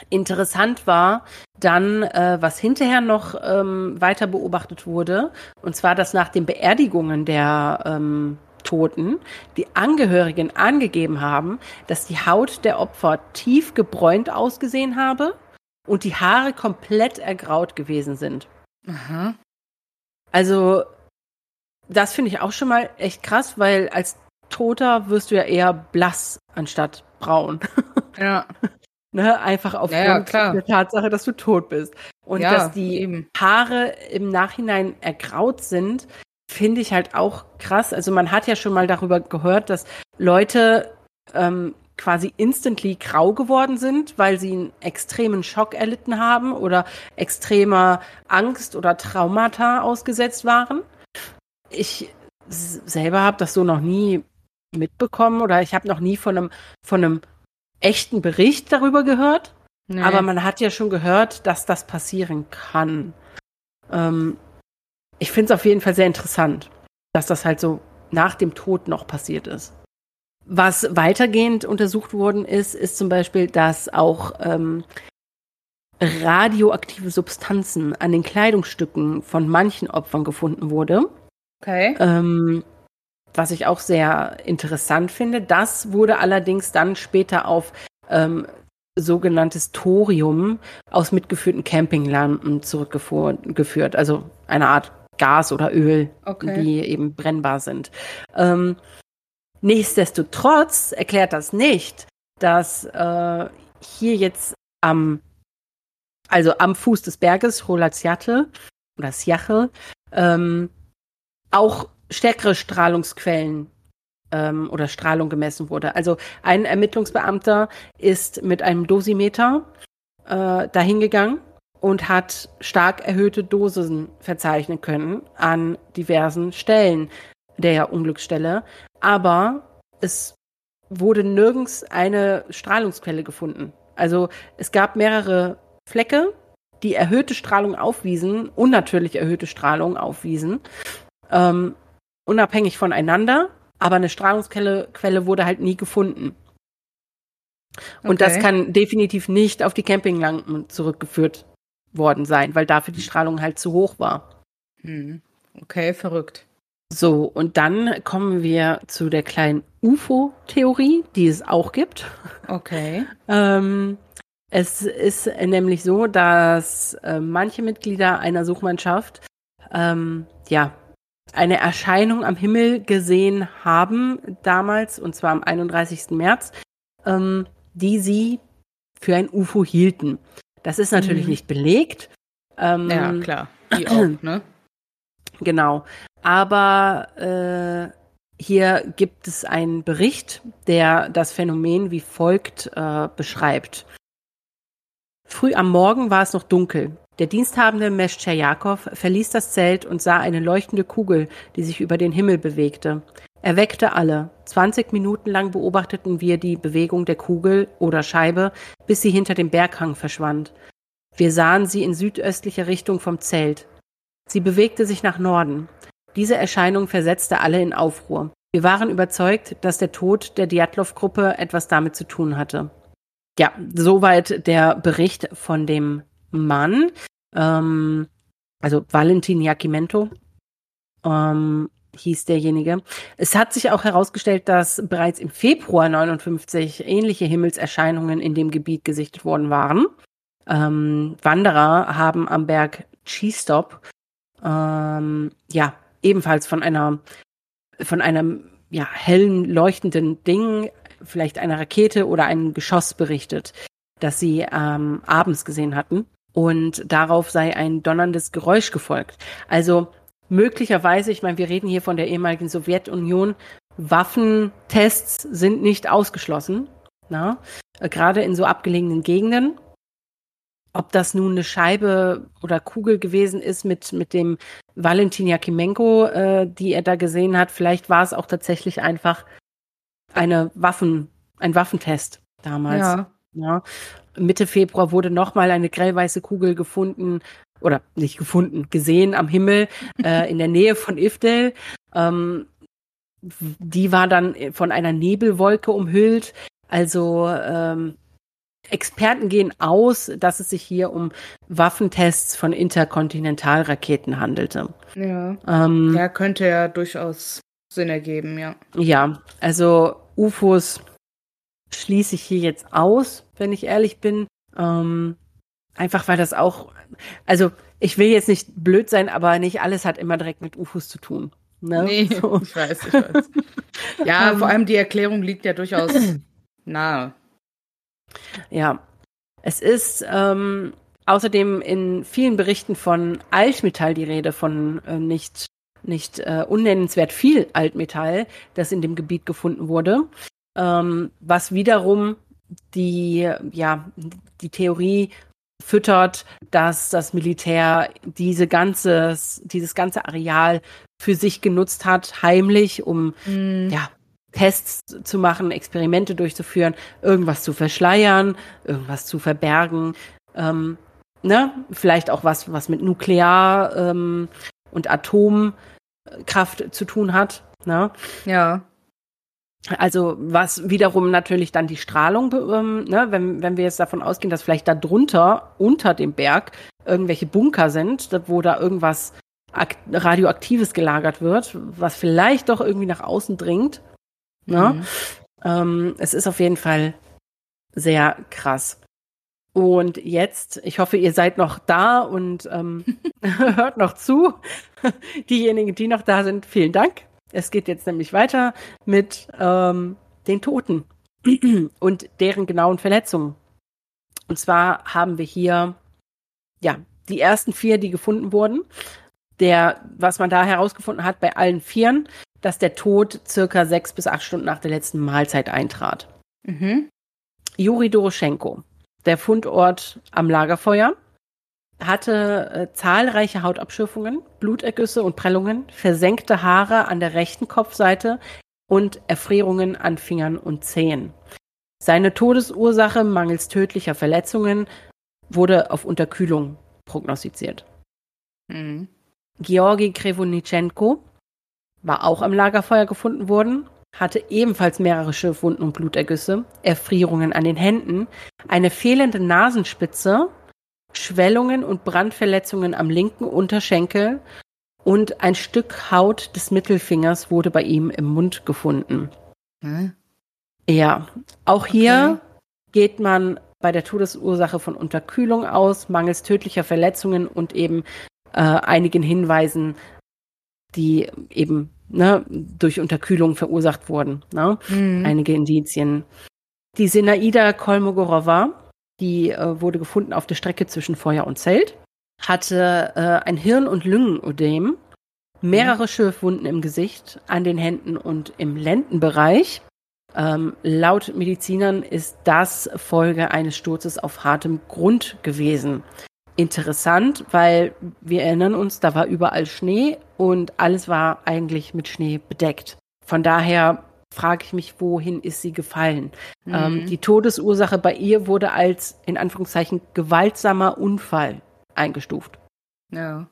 Interessant war dann, äh, was hinterher noch ähm, weiter beobachtet wurde, und zwar, dass nach den Beerdigungen der ähm, Toten die Angehörigen angegeben haben, dass die Haut der Opfer tief gebräunt ausgesehen habe und die Haare komplett ergraut gewesen sind. Aha. Also, das finde ich auch schon mal echt krass, weil als Toter wirst du ja eher blass anstatt braun. [LAUGHS] Ja. Ne, einfach aufgrund ja, der Tatsache, dass du tot bist. Und ja, dass die eben. Haare im Nachhinein ergraut sind, finde ich halt auch krass. Also man hat ja schon mal darüber gehört, dass Leute ähm, quasi instantly grau geworden sind, weil sie einen extremen Schock erlitten haben oder extremer Angst oder Traumata ausgesetzt waren. Ich selber habe das so noch nie mitbekommen oder ich habe noch nie von einem, von einem echten Bericht darüber gehört. Nee. Aber man hat ja schon gehört, dass das passieren kann. Ähm, ich finde es auf jeden Fall sehr interessant, dass das halt so nach dem Tod noch passiert ist. Was weitergehend untersucht worden ist, ist zum Beispiel, dass auch ähm, radioaktive Substanzen an den Kleidungsstücken von manchen Opfern gefunden wurde. Okay. Ähm, was ich auch sehr interessant finde. Das wurde allerdings dann später auf ähm, sogenanntes Thorium aus mitgeführten Campinglampen zurückgeführt. Also eine Art Gas oder Öl, okay. die eben brennbar sind. Ähm, nichtsdestotrotz erklärt das nicht, dass äh, hier jetzt am, also am Fuß des Berges, Holaziate oder Siache, ähm, auch stärkere Strahlungsquellen ähm, oder Strahlung gemessen wurde. Also ein Ermittlungsbeamter ist mit einem Dosimeter äh, dahingegangen und hat stark erhöhte Dosen verzeichnen können an diversen Stellen der Unglücksstelle. Aber es wurde nirgends eine Strahlungsquelle gefunden. Also es gab mehrere Flecke, die erhöhte Strahlung aufwiesen, unnatürlich erhöhte Strahlung aufwiesen. Ähm, unabhängig voneinander, aber eine Strahlungsquelle Quelle wurde halt nie gefunden. Und okay. das kann definitiv nicht auf die Campinglampen zurückgeführt worden sein, weil dafür die Strahlung halt zu hoch war. Hm. Okay, verrückt. So, und dann kommen wir zu der kleinen UFO-Theorie, die es auch gibt. Okay. ähm, es ist nämlich so, dass äh, manche Mitglieder einer Suchmannschaft ähm, ja eine Erscheinung am Himmel gesehen haben damals, und zwar am 31. März, ähm, die sie für ein UFO hielten. Das ist natürlich mhm. nicht belegt. Ähm, ja, klar. Die auch, [CLEARS THROAT] ne? Genau. Aber äh, hier gibt es einen Bericht, der das Phänomen wie folgt äh, beschreibt. Früh am Morgen war es noch dunkel. Der diensthabende Meschtscherjakow verließ das Zelt und sah eine leuchtende Kugel, die sich über den Himmel bewegte. Er weckte alle. Zwanzig Minuten lang beobachteten wir die Bewegung der Kugel oder Scheibe, bis sie hinter dem Berghang verschwand. Wir sahen sie in südöstlicher Richtung vom Zelt. Sie bewegte sich nach Norden. Diese Erscheinung versetzte alle in Aufruhr. Wir waren überzeugt, dass der Tod der Diatlov-Gruppe etwas damit zu tun hatte. Ja, soweit der Bericht von dem Mann ähm, also Valentin Jacimento ähm, hieß derjenige. Es hat sich auch herausgestellt, dass bereits im Februar 59 ähnliche Himmelserscheinungen in dem Gebiet gesichtet worden waren. Ähm, Wanderer haben am Berg Chistop ähm, ja ebenfalls von einer von einem ja hellen leuchtenden Ding, vielleicht einer Rakete oder einem Geschoss berichtet, das sie ähm, abends gesehen hatten und darauf sei ein donnerndes Geräusch gefolgt. Also möglicherweise, ich meine, wir reden hier von der ehemaligen Sowjetunion, Waffentests sind nicht ausgeschlossen, na? gerade in so abgelegenen Gegenden. Ob das nun eine Scheibe oder Kugel gewesen ist mit, mit dem Valentin Jakimenko, äh, die er da gesehen hat, vielleicht war es auch tatsächlich einfach eine Waffen, ein Waffentest damals. Ja. Ja. Mitte Februar wurde nochmal eine grellweiße Kugel gefunden oder nicht gefunden, gesehen am Himmel [LAUGHS] äh, in der Nähe von Ifdel. Ähm, die war dann von einer Nebelwolke umhüllt. Also ähm, Experten gehen aus, dass es sich hier um Waffentests von Interkontinentalraketen handelte. Ja. Ähm, ja, könnte ja durchaus Sinn ergeben, ja. Ja, also UFOs schließe ich hier jetzt aus, wenn ich ehrlich bin. Ähm, einfach weil das auch, also ich will jetzt nicht blöd sein, aber nicht alles hat immer direkt mit UFOs zu tun. Ne? Nee, [LAUGHS] so. ich weiß, ich weiß. ja, vor allem die Erklärung liegt ja durchaus [CLEARS THROAT] nahe. Ja, es ist ähm, außerdem in vielen Berichten von Altmetall die Rede, von äh, nicht, nicht äh, unnennenswert viel Altmetall, das in dem Gebiet gefunden wurde. Ähm, was wiederum die, ja, die Theorie füttert, dass das Militär diese ganzes, dieses ganze Areal für sich genutzt hat, heimlich, um mm. ja, Tests zu machen, Experimente durchzuführen, irgendwas zu verschleiern, irgendwas zu verbergen. Ähm, ne? Vielleicht auch was, was mit Nuklear ähm, und Atomkraft zu tun hat. Ne? Ja. Also was wiederum natürlich dann die Strahlung, ähm, ne, wenn, wenn wir jetzt davon ausgehen, dass vielleicht da drunter, unter dem Berg, irgendwelche Bunker sind, wo da irgendwas radioaktives gelagert wird, was vielleicht doch irgendwie nach außen dringt. Ne? Mhm. Ähm, es ist auf jeden Fall sehr krass. Und jetzt, ich hoffe, ihr seid noch da und ähm, [LAUGHS] hört noch zu. [LAUGHS] Diejenigen, die noch da sind, vielen Dank. Es geht jetzt nämlich weiter mit ähm, den Toten [CLEARS THROAT] und deren genauen Verletzungen. Und zwar haben wir hier ja die ersten vier, die gefunden wurden. Der, was man da herausgefunden hat bei allen Vieren, dass der Tod circa sechs bis acht Stunden nach der letzten Mahlzeit eintrat. Mhm. Juri Doroschenko, der Fundort am Lagerfeuer, hatte äh, zahlreiche Hautabschürfungen, Blutergüsse und Prellungen, versenkte Haare an der rechten Kopfseite und Erfrierungen an Fingern und Zehen. Seine Todesursache mangels tödlicher Verletzungen wurde auf Unterkühlung prognostiziert. Mhm. Georgi Krevonitschenko war auch am Lagerfeuer gefunden worden, hatte ebenfalls mehrere Schürfwunden und Blutergüsse, Erfrierungen an den Händen, eine fehlende Nasenspitze Schwellungen und Brandverletzungen am linken Unterschenkel und ein Stück Haut des Mittelfingers wurde bei ihm im Mund gefunden. Hm? Ja, auch hier okay. geht man bei der Todesursache von Unterkühlung aus, mangels tödlicher Verletzungen und eben äh, einigen Hinweisen, die eben ne, durch Unterkühlung verursacht wurden. Ne? Mhm. Einige Indizien. Die Senaida Kolmogorova die äh, wurde gefunden auf der Strecke zwischen Feuer und Zelt, hatte äh, ein Hirn- und Lungenödem, mehrere mhm. Schürfwunden im Gesicht, an den Händen und im Lendenbereich. Ähm, laut Medizinern ist das Folge eines Sturzes auf hartem Grund gewesen. Interessant, weil wir erinnern uns, da war überall Schnee und alles war eigentlich mit Schnee bedeckt. Von daher frage ich mich, wohin ist sie gefallen? Mhm. Ähm, die Todesursache bei ihr wurde als in Anführungszeichen gewaltsamer Unfall eingestuft. Ja.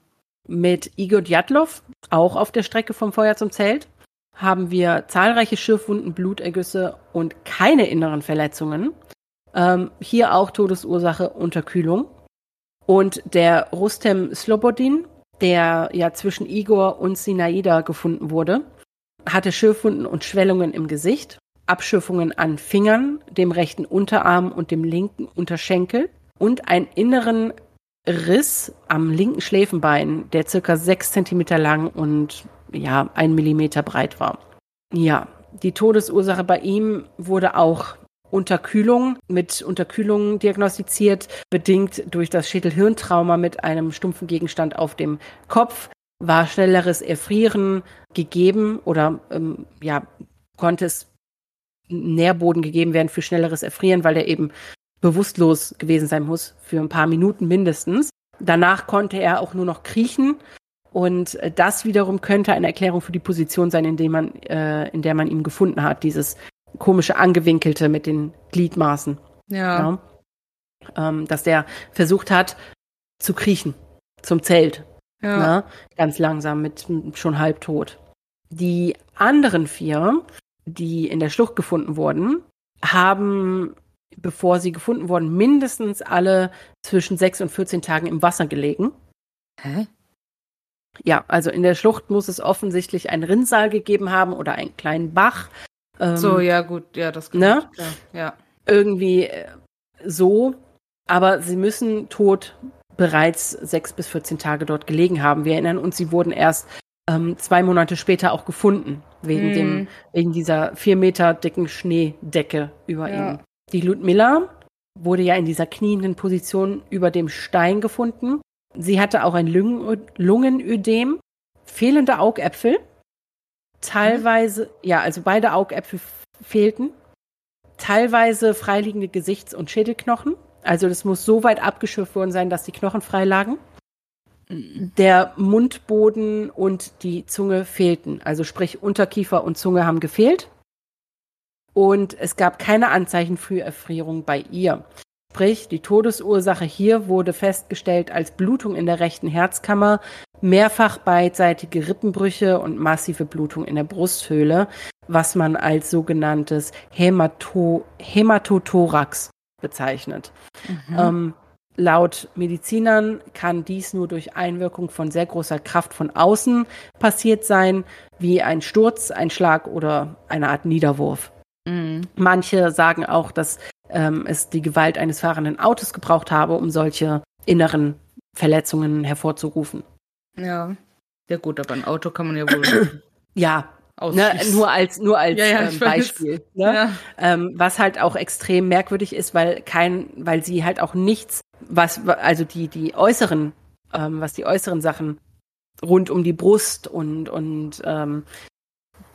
Mit Igor Djatlov, auch auf der Strecke vom Feuer zum Zelt, haben wir zahlreiche Schürfwunden, Blutergüsse und keine inneren Verletzungen. Ähm, hier auch Todesursache Unterkühlung. Und der Rustem Slobodin, der ja zwischen Igor und Sinaida gefunden wurde, hatte Schürfwunden und Schwellungen im Gesicht, Abschürfungen an Fingern, dem rechten Unterarm und dem linken Unterschenkel und einen inneren Riss am linken Schläfenbein, der circa sechs Zentimeter lang und ja, ein Millimeter breit war. Ja, die Todesursache bei ihm wurde auch Unterkühlung mit Unterkühlung diagnostiziert, bedingt durch das Schädelhirntrauma mit einem stumpfen Gegenstand auf dem Kopf, war schnelleres Erfrieren gegeben oder ähm, ja, konnte es Nährboden gegeben werden für schnelleres Erfrieren, weil er eben bewusstlos gewesen sein muss für ein paar Minuten mindestens. Danach konnte er auch nur noch kriechen und äh, das wiederum könnte eine Erklärung für die Position sein, in, dem man, äh, in der man ihn gefunden hat, dieses komische angewinkelte mit den Gliedmaßen. Ja. ja. Ähm, dass der versucht hat zu kriechen zum Zelt ja. Ne? Ganz langsam mit schon halbtot. Die anderen vier, die in der Schlucht gefunden wurden, haben, bevor sie gefunden wurden, mindestens alle zwischen sechs und 14 Tagen im Wasser gelegen. Hä? Ja, also in der Schlucht muss es offensichtlich einen Rinnsal gegeben haben oder einen kleinen Bach. Ähm, so, ja, gut, ja, das ne? Klar, ja. Irgendwie äh, so, aber sie müssen tot bereits sechs bis 14 Tage dort gelegen haben. Wir erinnern uns, sie wurden erst ähm, zwei Monate später auch gefunden, wegen, mm. dem, wegen dieser vier Meter dicken Schneedecke über ja. ihnen. Die Ludmilla wurde ja in dieser knienden Position über dem Stein gefunden. Sie hatte auch ein Lungen Lungenödem, fehlende Augäpfel, teilweise, mhm. ja, also beide Augäpfel fehlten teilweise freiliegende Gesichts- und Schädelknochen. Also das muss so weit abgeschürft worden sein, dass die Knochen frei lagen. Der Mundboden und die Zunge fehlten. Also sprich Unterkiefer und Zunge haben gefehlt. Und es gab keine Anzeichen für Erfrierung bei ihr. Sprich, die Todesursache hier wurde festgestellt als Blutung in der rechten Herzkammer, mehrfach beidseitige Rippenbrüche und massive Blutung in der Brusthöhle, was man als sogenanntes Hämato Hämatothorax bezeichnet. Mhm. Ähm, laut Medizinern kann dies nur durch Einwirkung von sehr großer Kraft von außen passiert sein, wie ein Sturz, ein Schlag oder eine Art Niederwurf. Mhm. Manche sagen auch, dass ähm, es die Gewalt eines fahrenden Autos gebraucht habe, um solche inneren Verletzungen hervorzurufen. Ja. Ja gut, aber ein Auto kann man ja wohl. ja. Ne, nur als nur als ja, ja, ähm, Beispiel. Ne? Ja. Ähm, was halt auch extrem merkwürdig ist, weil kein, weil sie halt auch nichts, was also die die äußeren, ähm, was die äußeren Sachen rund um die Brust und und ähm,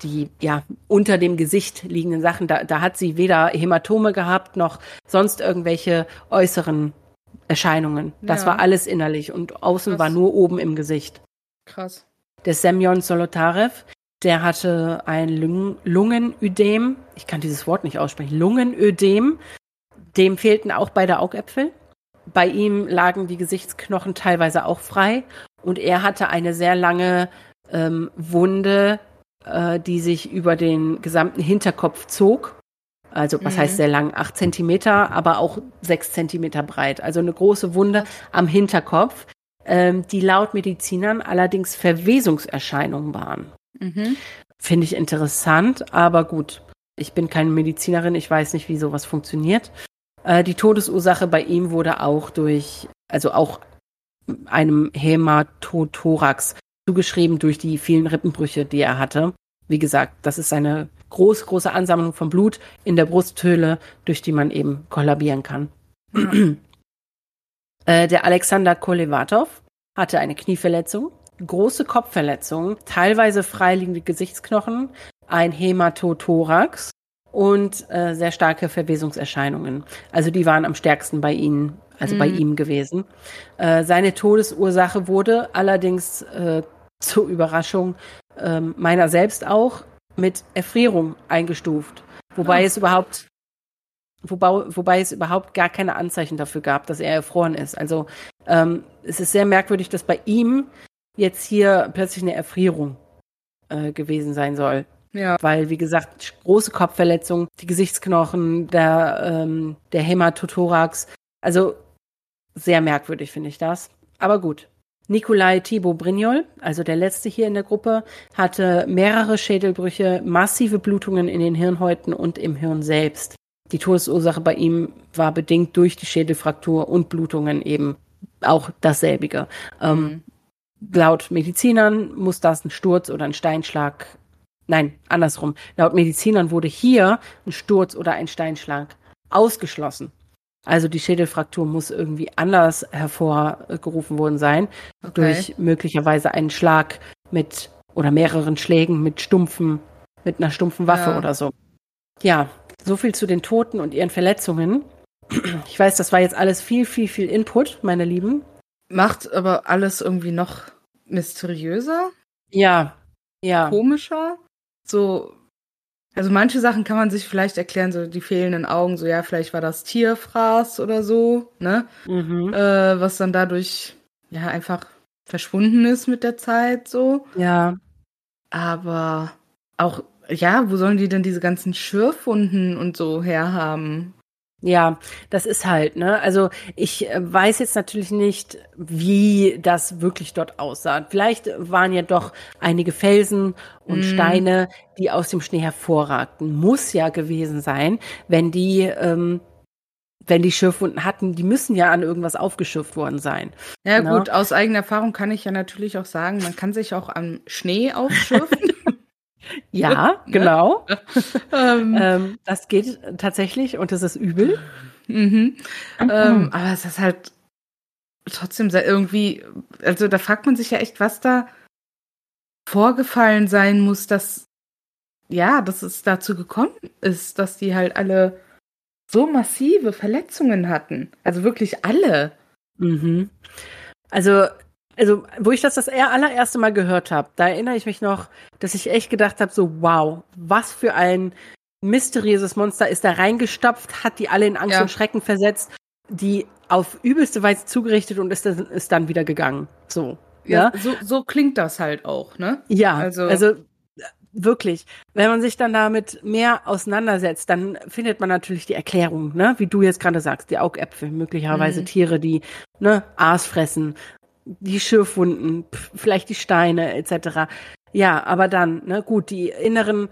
die ja unter dem Gesicht liegenden Sachen, da, da hat sie weder Hämatome gehabt noch sonst irgendwelche äußeren Erscheinungen. Das war alles innerlich und außen Krass. war nur oben im Gesicht. Krass. Der Semyon Solotarev, der hatte ein Lung Lungenödem. Ich kann dieses Wort nicht aussprechen. Lungenödem. Dem fehlten auch beide Augäpfel. Bei ihm lagen die Gesichtsknochen teilweise auch frei und er hatte eine sehr lange ähm, Wunde äh, die sich über den gesamten Hinterkopf zog. Also was mhm. heißt sehr lang? Acht Zentimeter, aber auch sechs Zentimeter breit. Also eine große Wunde am Hinterkopf, ähm, die laut Medizinern allerdings Verwesungserscheinungen waren. Mhm. Finde ich interessant, aber gut. Ich bin keine Medizinerin, ich weiß nicht, wie sowas funktioniert. Äh, die Todesursache bei ihm wurde auch durch, also auch einem Hämatothorax zugeschrieben durch die vielen Rippenbrüche, die er hatte. Wie gesagt, das ist eine große, große Ansammlung von Blut in der Brusthöhle, durch die man eben kollabieren kann. [CLEARS THROAT] Äh, der Alexander Kolevatov hatte eine Knieverletzung, große Kopfverletzung, teilweise freiliegende Gesichtsknochen, ein Hämatothorax und äh, sehr starke Verwesungserscheinungen. Also die waren am stärksten bei ihnen, also mhm. bei ihm gewesen. Äh, seine Todesursache wurde allerdings äh, zur Überraschung ähm, meiner selbst auch mit Erfrierung eingestuft. Wobei oh. es überhaupt, wobei, wobei es überhaupt gar keine Anzeichen dafür gab, dass er erfroren ist. Also ähm, es ist sehr merkwürdig, dass bei ihm jetzt hier plötzlich eine Erfrierung äh, gewesen sein soll. Ja. Weil, wie gesagt, große Kopfverletzung, die Gesichtsknochen, der, ähm, der Hämatothorax. Also sehr merkwürdig finde ich das. Aber gut. Nikolai Thibaut Brignol, also der letzte hier in der Gruppe, hatte mehrere Schädelbrüche, massive Blutungen in den Hirnhäuten und im Hirn selbst. Die Todesursache bei ihm war bedingt durch die Schädelfraktur und Blutungen eben auch dasselbige. Ähm, mhm. Laut Medizinern muss das ein Sturz oder ein Steinschlag, nein, andersrum. Laut Medizinern wurde hier ein Sturz oder ein Steinschlag ausgeschlossen. Also die Schädelfraktur muss irgendwie anders hervorgerufen worden sein, okay. durch möglicherweise einen Schlag mit oder mehreren Schlägen mit stumpfen, mit einer stumpfen Waffe ja. oder so. Ja, so viel zu den Toten und ihren Verletzungen. Ich weiß, das war jetzt alles viel, viel, viel Input, meine Lieben. Macht aber alles irgendwie noch mysteriöser. Ja, ja. Komischer. So, also manche Sachen kann man sich vielleicht erklären, so die fehlenden Augen, so ja, vielleicht war das Tierfraß oder so, ne? Mhm. Äh, was dann dadurch ja einfach verschwunden ist mit der Zeit, so. Ja. Aber auch, ja, wo sollen die denn diese ganzen Schürfwunden und so herhaben? Ja, das ist halt, ne? Also ich äh, weiß jetzt natürlich nicht, wie das wirklich dort aussah. Vielleicht waren ja doch einige Felsen und mm. Steine, die aus dem Schnee hervorragten. Muss ja gewesen sein, wenn die, ähm, wenn die Schürfwunden hatten, die müssen ja an irgendwas aufgeschürft worden sein. Ja ne? gut, aus eigener Erfahrung kann ich ja natürlich auch sagen, man kann sich auch am Schnee aufschürfen. [LAUGHS] Ja, ne? genau. [LAUGHS] ähm, ähm, das geht tatsächlich und das ist übel. Mhm. Mhm. Ähm, aber es ist halt trotzdem irgendwie, also da fragt man sich ja echt, was da vorgefallen sein muss, dass ja, dass es dazu gekommen ist, dass die halt alle so massive Verletzungen hatten. Also wirklich alle. Mhm. Also, also, wo ich das das allererste Mal gehört habe, da erinnere ich mich noch, dass ich echt gedacht habe, so wow, was für ein mysteriöses Monster ist da reingestopft, hat die alle in Angst ja. und Schrecken versetzt, die auf übelste Weise zugerichtet und ist, ist dann wieder gegangen. So. Ja, ja, So, so klingt das halt auch, ne? Ja, also, also wirklich. Wenn man sich dann damit mehr auseinandersetzt, dann findet man natürlich die Erklärung, ne? Wie du jetzt gerade sagst, die Augäpfel, möglicherweise mhm. Tiere, die ne, Aas fressen, die Schürfwunden, vielleicht die Steine etc. Ja, aber dann, ne, gut, die inneren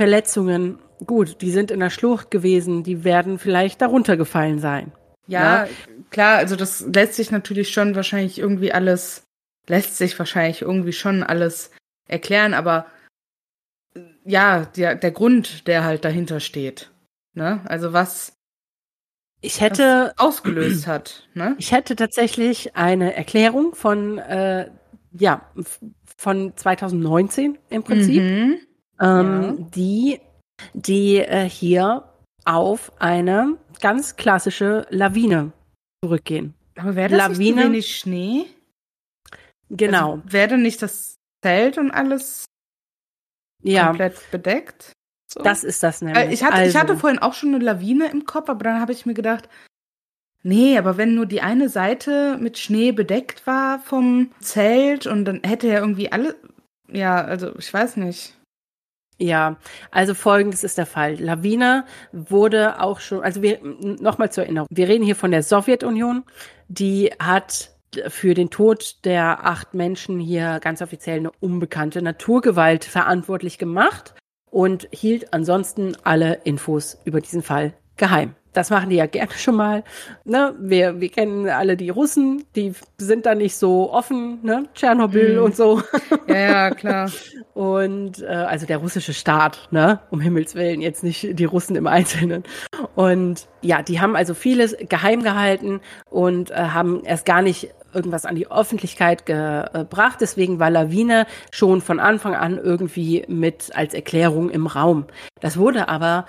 Verletzungen, gut, die sind in der Schlucht gewesen, die werden vielleicht darunter gefallen sein. Ja, ne? klar, also das lässt sich natürlich schon wahrscheinlich irgendwie alles, lässt sich wahrscheinlich irgendwie schon alles erklären, aber ja, der, der Grund, der halt dahinter steht. Ne? Also was ich hätte ausgelöst [CLEARS THROAT] hat. Ne? Ich hätte tatsächlich eine Erklärung von ja von 2019 im Prinzip, mhm. ähm, ja. die die äh, hier auf eine ganz klassische Lawine zurückgehen. Aber wäre das Lawine, nicht wenig Schnee? Genau. Also wäre nicht das Zelt und alles ja. komplett bedeckt? So? Das ist das nämlich. Ich hatte, also. ich hatte vorhin auch schon eine Lawine im Kopf, aber dann habe ich mir gedacht, nee, aber wenn nur die eine Seite mit Schnee bedeckt war vom Zelt und dann hätte ja irgendwie alle, ja, also ich weiß nicht. Ja, also folgendes ist der Fall. Lawine wurde auch schon, also wir, nochmal zur Erinnerung, wir reden hier von der Sowjetunion, die hat für den Tod der acht Menschen hier ganz offiziell eine unbekannte Naturgewalt verantwortlich gemacht und hielt ansonsten alle Infos über diesen Fall geheim. Das machen die ja gerne schon mal. Ne? Wir, wir kennen alle die Russen, die sind da nicht so offen, ne? Tschernobyl mm. und so. Ja, ja, klar. [LAUGHS] und äh, also der russische Staat, ne? Um Himmels Willen, jetzt nicht die Russen im Einzelnen. Und ja, die haben also vieles geheim gehalten und äh, haben erst gar nicht irgendwas an die Öffentlichkeit gebracht. Deswegen war Lawine schon von Anfang an irgendwie mit als Erklärung im Raum. Das wurde aber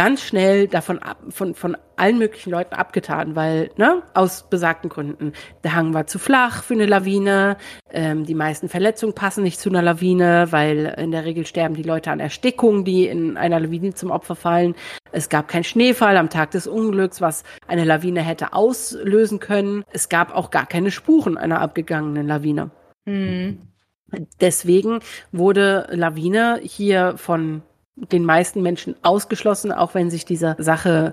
ganz schnell davon ab, von, von allen möglichen Leuten abgetan, weil, ne, aus besagten Gründen. Der Hang war zu flach für eine Lawine, ähm, die meisten Verletzungen passen nicht zu einer Lawine, weil in der Regel sterben die Leute an Erstickung, die in einer Lawine zum Opfer fallen. Es gab keinen Schneefall am Tag des Unglücks, was eine Lawine hätte auslösen können. Es gab auch gar keine Spuren einer abgegangenen Lawine. Mhm. Deswegen wurde Lawine hier von den meisten Menschen ausgeschlossen, auch wenn sich diese Sache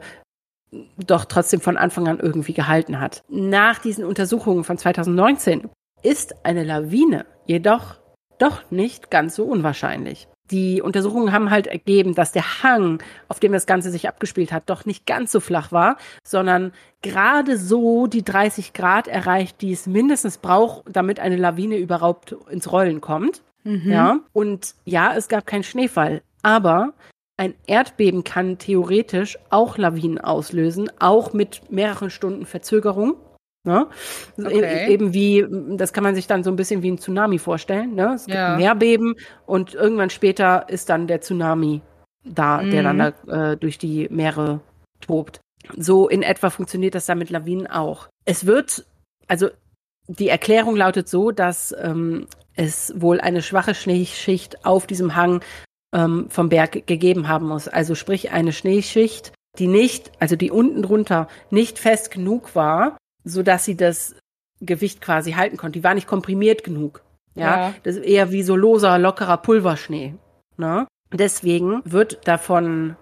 doch trotzdem von Anfang an irgendwie gehalten hat. Nach diesen Untersuchungen von 2019 ist eine Lawine jedoch doch nicht ganz so unwahrscheinlich. Die Untersuchungen haben halt ergeben, dass der Hang, auf dem das Ganze sich abgespielt hat, doch nicht ganz so flach war, sondern gerade so die 30 Grad erreicht, die es mindestens braucht, damit eine Lawine überhaupt ins Rollen kommt. Mhm. Ja. Und ja, es gab keinen Schneefall. Aber ein Erdbeben kann theoretisch auch Lawinen auslösen, auch mit mehreren Stunden Verzögerung. Ne? Okay. Eben wie, das kann man sich dann so ein bisschen wie ein Tsunami vorstellen. Ne? Es gibt ja. ein Meerbeben und irgendwann später ist dann der Tsunami da, mhm. der dann mhm. da, äh, durch die Meere tobt. So in etwa funktioniert das dann mit Lawinen auch. Es wird, also die Erklärung lautet so, dass ähm, es wohl eine schwache Schneeschicht auf diesem Hang ähm, vom Berg gegeben haben muss. Also sprich eine Schneeschicht, die nicht, also die unten drunter nicht fest genug war, so dass sie das Gewicht quasi halten konnte. Die war nicht komprimiert genug. Ja, ja. das ist eher wie so loser, lockerer Pulverschnee. Ne? Deswegen wird davon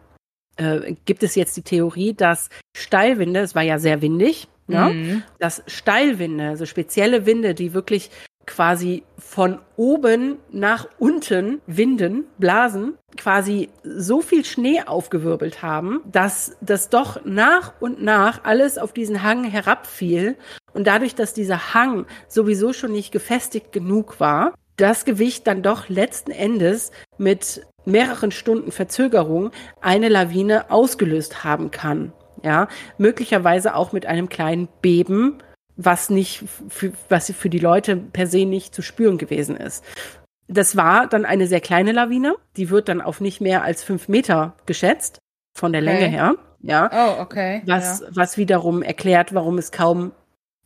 äh, gibt es jetzt die Theorie, dass Steilwinde, es war ja sehr windig, ne? Mhm. dass Steilwinde, also spezielle Winde, die wirklich quasi von oben nach unten winden, blasen, quasi so viel Schnee aufgewirbelt haben, dass das doch nach und nach alles auf diesen Hang herabfiel und dadurch, dass dieser Hang sowieso schon nicht gefestigt genug war, das Gewicht dann doch letzten Endes mit mehreren Stunden Verzögerung eine Lawine ausgelöst haben kann. Ja, möglicherweise auch mit einem kleinen Beben was nicht für, was für die Leute per se nicht zu spüren gewesen ist. Das war dann eine sehr kleine Lawine, die wird dann auf nicht mehr als fünf Meter geschätzt, von der Länge her. Ja. Oh, okay. Was, ja. was wiederum erklärt, warum es kaum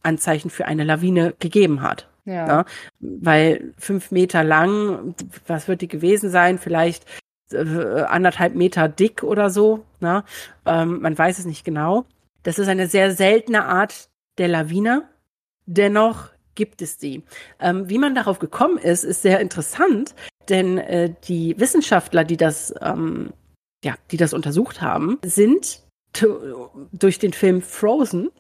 Anzeichen für eine Lawine gegeben hat. Ja. Ja. Weil fünf Meter lang, was wird die gewesen sein? Vielleicht äh, anderthalb Meter dick oder so. Ne? Ähm, man weiß es nicht genau. Das ist eine sehr seltene Art der Lawine. Dennoch gibt es die. Ähm, wie man darauf gekommen ist, ist sehr interessant, denn äh, die Wissenschaftler, die das, ähm, ja, die das untersucht haben, sind durch den Film Frozen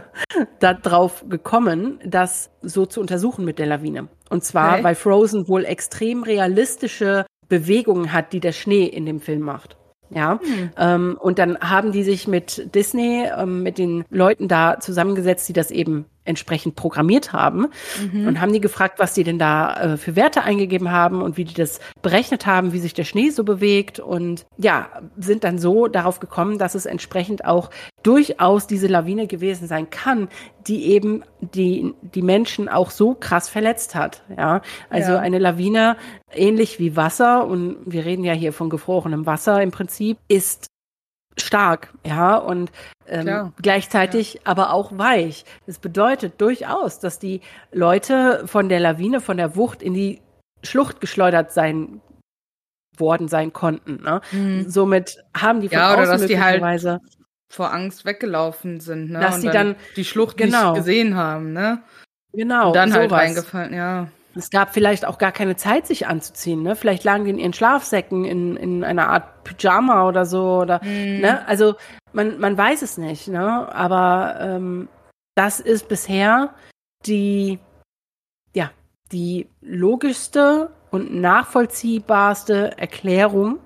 [LAUGHS] darauf gekommen, das so zu untersuchen mit der Lawine. Und zwar, Okay. weil Frozen wohl extrem realistische Bewegungen hat, die der Schnee in dem Film macht. Ja, Hm. ähm, und dann haben die sich mit Disney, ähm, mit den Leuten da zusammengesetzt, die das eben entsprechend programmiert haben Mhm. und haben die gefragt, was die denn da äh, für Werte eingegeben haben und wie die das berechnet haben, wie sich der Schnee so bewegt und ja, sind dann so darauf gekommen, dass es entsprechend auch durchaus diese Lawine gewesen sein kann, die eben die, die Menschen auch so krass verletzt hat. Ja, also Ja. eine Lawine, ähnlich wie Wasser, und wir reden ja hier von gefrorenem Wasser im Prinzip, ist stark, ja, und ähm, Klar. gleichzeitig aber auch weich. Das bedeutet durchaus, dass die Leute von der Lawine, von der Wucht in die Schlucht geschleudert sein worden sein konnten. Ne? Mhm. Somit haben die von Ja, oder dass die halt vor Angst weggelaufen sind, ne? Dass und die dann- die Schlucht genau. nicht gesehen haben, ne? genau und dann halt sowas. reingefallen, ja. Es gab vielleicht auch gar keine Zeit, sich anzuziehen. Ne? Vielleicht lagen die in ihren Schlafsäcken in, in einer Art Pyjama oder so. Oder, Mhm. ne? Also man, man weiß es nicht. Ne? Aber ähm, das ist bisher die, ja, die logischste und nachvollziehbarste Erklärung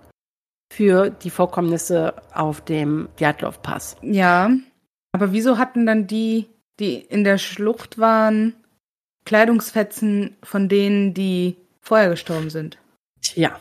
für die Vorkommnisse auf dem Djatlov-Pass. Ja. Aber wieso hatten dann die, die in der Schlucht waren, Kleidungsfetzen von denen, die vorher gestorben sind? Tja,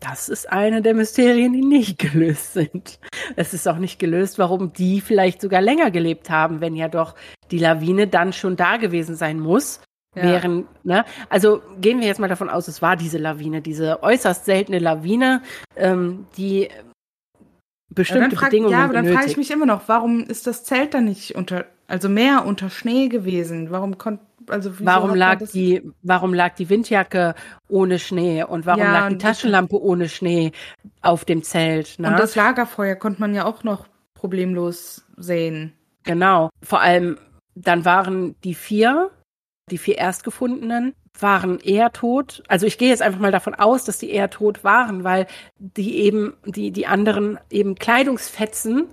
das ist eine der Mysterien, die nicht [LAUGHS] gelöst sind. Es ist auch nicht gelöst, warum die vielleicht sogar länger gelebt haben, wenn ja doch die Lawine dann schon da gewesen sein muss. Ja. Während, ne? Also gehen wir jetzt mal davon aus, es war diese Lawine, diese äußerst seltene Lawine, ähm, die Ja, bestimmte dann frag, Bedingungen ja, aber dann frage ich mich immer noch, warum ist das Zelt dann nicht unter, also mehr unter Schnee gewesen? Warum konnte, also Warum lag die, warum lag die Windjacke ohne Schnee und warum Ja, lag die Taschenlampe ohne Schnee auf dem Zelt? Ne? Und das Lagerfeuer konnte man ja auch noch problemlos sehen. Genau. Vor allem, dann waren die vier, die vier Erstgefundenen, waren eher tot. Also ich gehe jetzt einfach mal davon aus, dass die eher tot waren, weil die eben, die, die anderen eben Kleidungsfetzen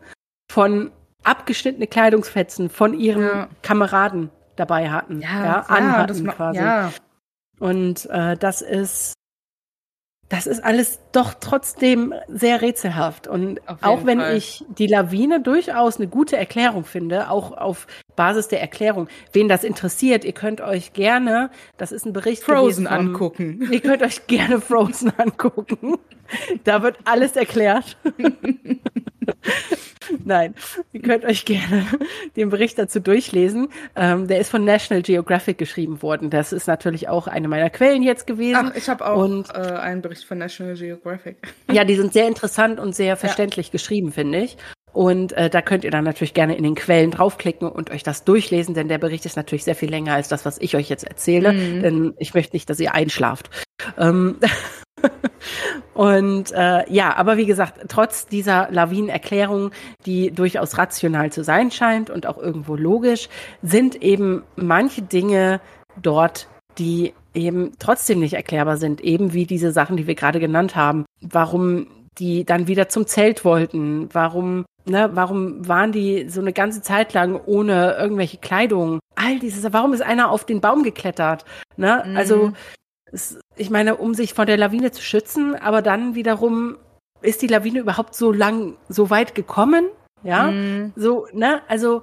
von, abgeschnittene Kleidungsfetzen von ihren Ja. Kameraden dabei hatten. Ja, das anhatten ma- quasi. Ja, Und äh, das ist, das ist alles doch trotzdem sehr rätselhaft. Und auch wenn Fall. ich die Lawine durchaus eine gute Erklärung finde, auch auf Basis der Erklärung, wen das interessiert, ihr könnt euch gerne, das ist ein Bericht Frozen vom- angucken. Ihr könnt euch gerne [LAUGHS] Frozen angucken. Da wird alles erklärt. [LAUGHS] [LAUGHS] Nein, ihr könnt euch gerne den Bericht dazu durchlesen. Ähm, der ist von National Geographic geschrieben worden. Das ist natürlich auch eine meiner Quellen jetzt gewesen. Ach, ich habe auch Und- äh, einen Bericht von National Geographic. [LAUGHS] Ja, die sind sehr interessant und sehr verständlich geschrieben, finde ich. Und äh, da könnt ihr dann natürlich gerne in den Quellen draufklicken und euch das durchlesen, denn der Bericht ist natürlich sehr viel länger als das, was ich euch jetzt erzähle. Mhm. Denn ich möchte nicht, dass ihr einschlaft. Ähm, [LAUGHS] und äh, ja, aber wie gesagt, trotz dieser Lawinenerklärung, die durchaus rational zu sein scheint und auch irgendwo logisch, sind eben manche Dinge dort, die eben trotzdem nicht erklärbar sind, eben wie diese Sachen, die wir gerade genannt haben. Warum die dann wieder zum Zelt wollten, warum, ne, warum waren die so eine ganze Zeit lang ohne irgendwelche Kleidung? All dieses, warum ist einer auf den Baum geklettert? Ne? Mhm. Also es, ich meine, um sich vor der Lawine zu schützen, aber dann wiederum ist die Lawine überhaupt so lang, so weit gekommen? Ja, Mhm. so, ne, also,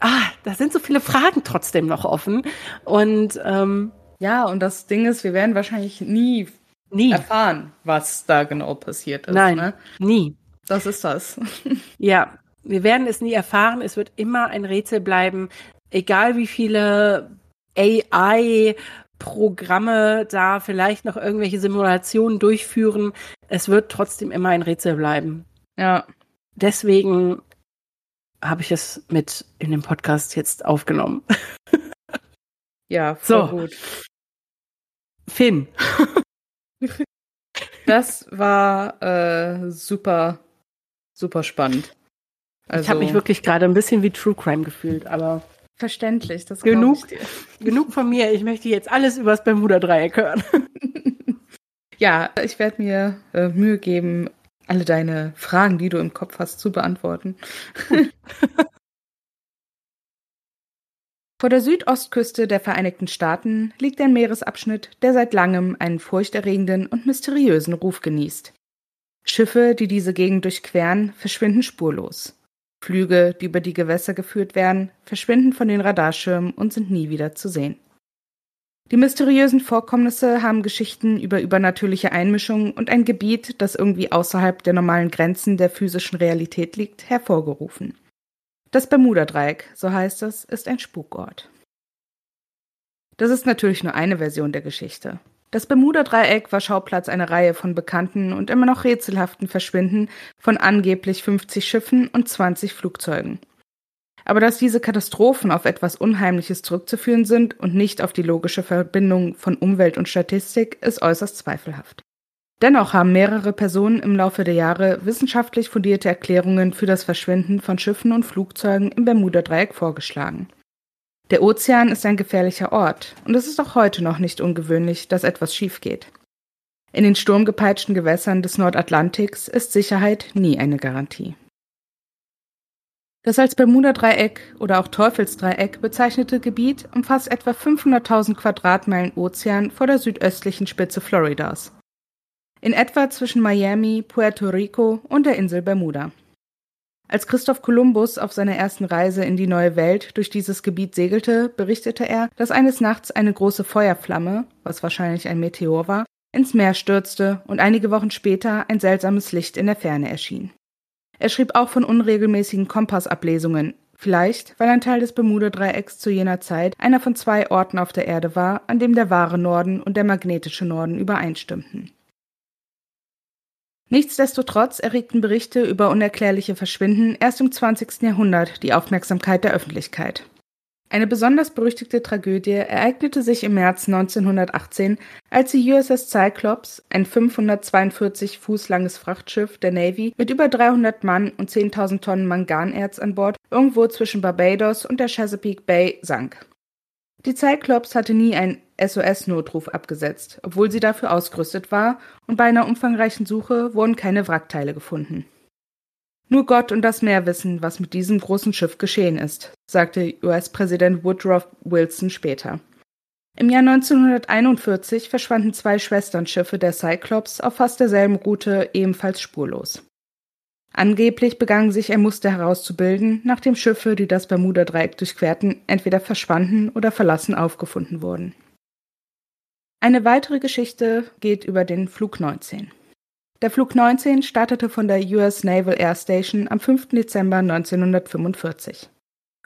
ah, da sind so viele Fragen trotzdem noch offen und ähm, Ja, und das Ding ist, wir werden wahrscheinlich nie nie, erfahren, was da genau passiert ist. nein, Ne? nie. Das ist das. [LAUGHS] Ja, wir werden es nie erfahren. Es wird immer ein Rätsel bleiben, egal wie viele AI-Programme da vielleicht noch irgendwelche Simulationen durchführen. Es wird trotzdem immer ein Rätsel bleiben. Ja. deswegen habe ich es mit in dem Podcast jetzt aufgenommen. [LAUGHS] Ja, voll so. gut. Finn. [LAUGHS] das war äh, super, super spannend. Also, ich habe mich wirklich gerade ein bisschen wie True Crime gefühlt, aber verständlich. Das genug, [LAUGHS] genug von mir. Ich möchte jetzt alles übers Bermuda-Dreieck hören. [LAUGHS] ja, ich werde mir äh, Mühe geben, alle deine Fragen, die du im Kopf hast, zu beantworten. Vor der Südostküste der Vereinigten Staaten liegt ein Meeresabschnitt, der seit langem einen furchterregenden und mysteriösen Ruf genießt. Schiffe, die diese Gegend durchqueren, verschwinden spurlos. Flüge, die über die Gewässer geführt werden, verschwinden von den Radarschirmen und sind nie wieder zu sehen. Die mysteriösen Vorkommnisse haben Geschichten über übernatürliche Einmischungen und ein Gebiet, das irgendwie außerhalb der normalen Grenzen der physischen Realität liegt, hervorgerufen. Das Bermuda-Dreieck, so heißt es, ist ein Spukort. Das ist natürlich nur eine Version der Geschichte. Das Bermuda-Dreieck war Schauplatz einer Reihe von bekannten und immer noch rätselhaften Verschwinden von angeblich 50 Schiffen und 20 Flugzeugen. Aber dass diese Katastrophen auf etwas Unheimliches zurückzuführen sind und nicht auf die logische Verbindung von Umwelt und Statistik, ist äußerst zweifelhaft. Dennoch haben mehrere Personen im Laufe der Jahre wissenschaftlich fundierte Erklärungen für das Verschwinden von Schiffen und Flugzeugen im Bermuda-Dreieck vorgeschlagen. Der Ozean ist ein gefährlicher Ort und es ist auch heute noch nicht ungewöhnlich, dass etwas schief geht. In den sturmgepeitschten Gewässern des Nordatlantiks ist Sicherheit nie eine Garantie. Das als Bermuda-Dreieck oder auch Teufelsdreieck bezeichnete Gebiet umfasst etwa 500.000 Quadratmeilen Ozean vor der südöstlichen Spitze Floridas in etwa zwischen Miami, Puerto Rico und der Insel Bermuda. Als Christoph Kolumbus auf seiner ersten Reise in die neue Welt durch dieses Gebiet segelte, berichtete er, dass eines Nachts eine große Feuerflamme, was wahrscheinlich ein Meteor war, ins Meer stürzte und einige Wochen später ein seltsames Licht in der Ferne erschien. Er schrieb auch von unregelmäßigen Kompassablesungen, vielleicht weil ein Teil des Bermuda-Dreiecks zu jener Zeit einer von zwei Orten auf der Erde war, an dem der wahre Norden und der magnetische Norden übereinstimmten. Nichtsdestotrotz erregten Berichte über unerklärliche Verschwinden erst im 20. Jahrhundert die Aufmerksamkeit der Öffentlichkeit. Eine besonders berüchtigte Tragödie ereignete sich im März 1918, als die USS Cyclops, ein 542 Fuß langes Frachtschiff der Navy mit über 300 Mann und 10.000 Tonnen Manganerz an Bord, irgendwo zwischen Barbados und der Chesapeake Bay sank. Die Cyclops hatte nie einen SOS-Notruf abgesetzt, obwohl sie dafür ausgerüstet war, und bei einer umfangreichen Suche wurden keine Wrackteile gefunden. Nur Gott und das Meer wissen, was mit diesem großen Schiff geschehen ist, sagte US-Präsident Woodrow Wilson später. Im Jahr 1941 verschwanden zwei Schwesternschiffe der Cyclops auf fast derselben Route ebenfalls spurlos. Angeblich begann sich ein Muster herauszubilden, nachdem Schiffe, die das Bermuda-Dreieck durchquerten, entweder verschwanden oder verlassen aufgefunden wurden. Eine weitere Geschichte geht über den Flug 19. Der Flug 19 startete von der US Naval Air Station am 5. Dezember 1945.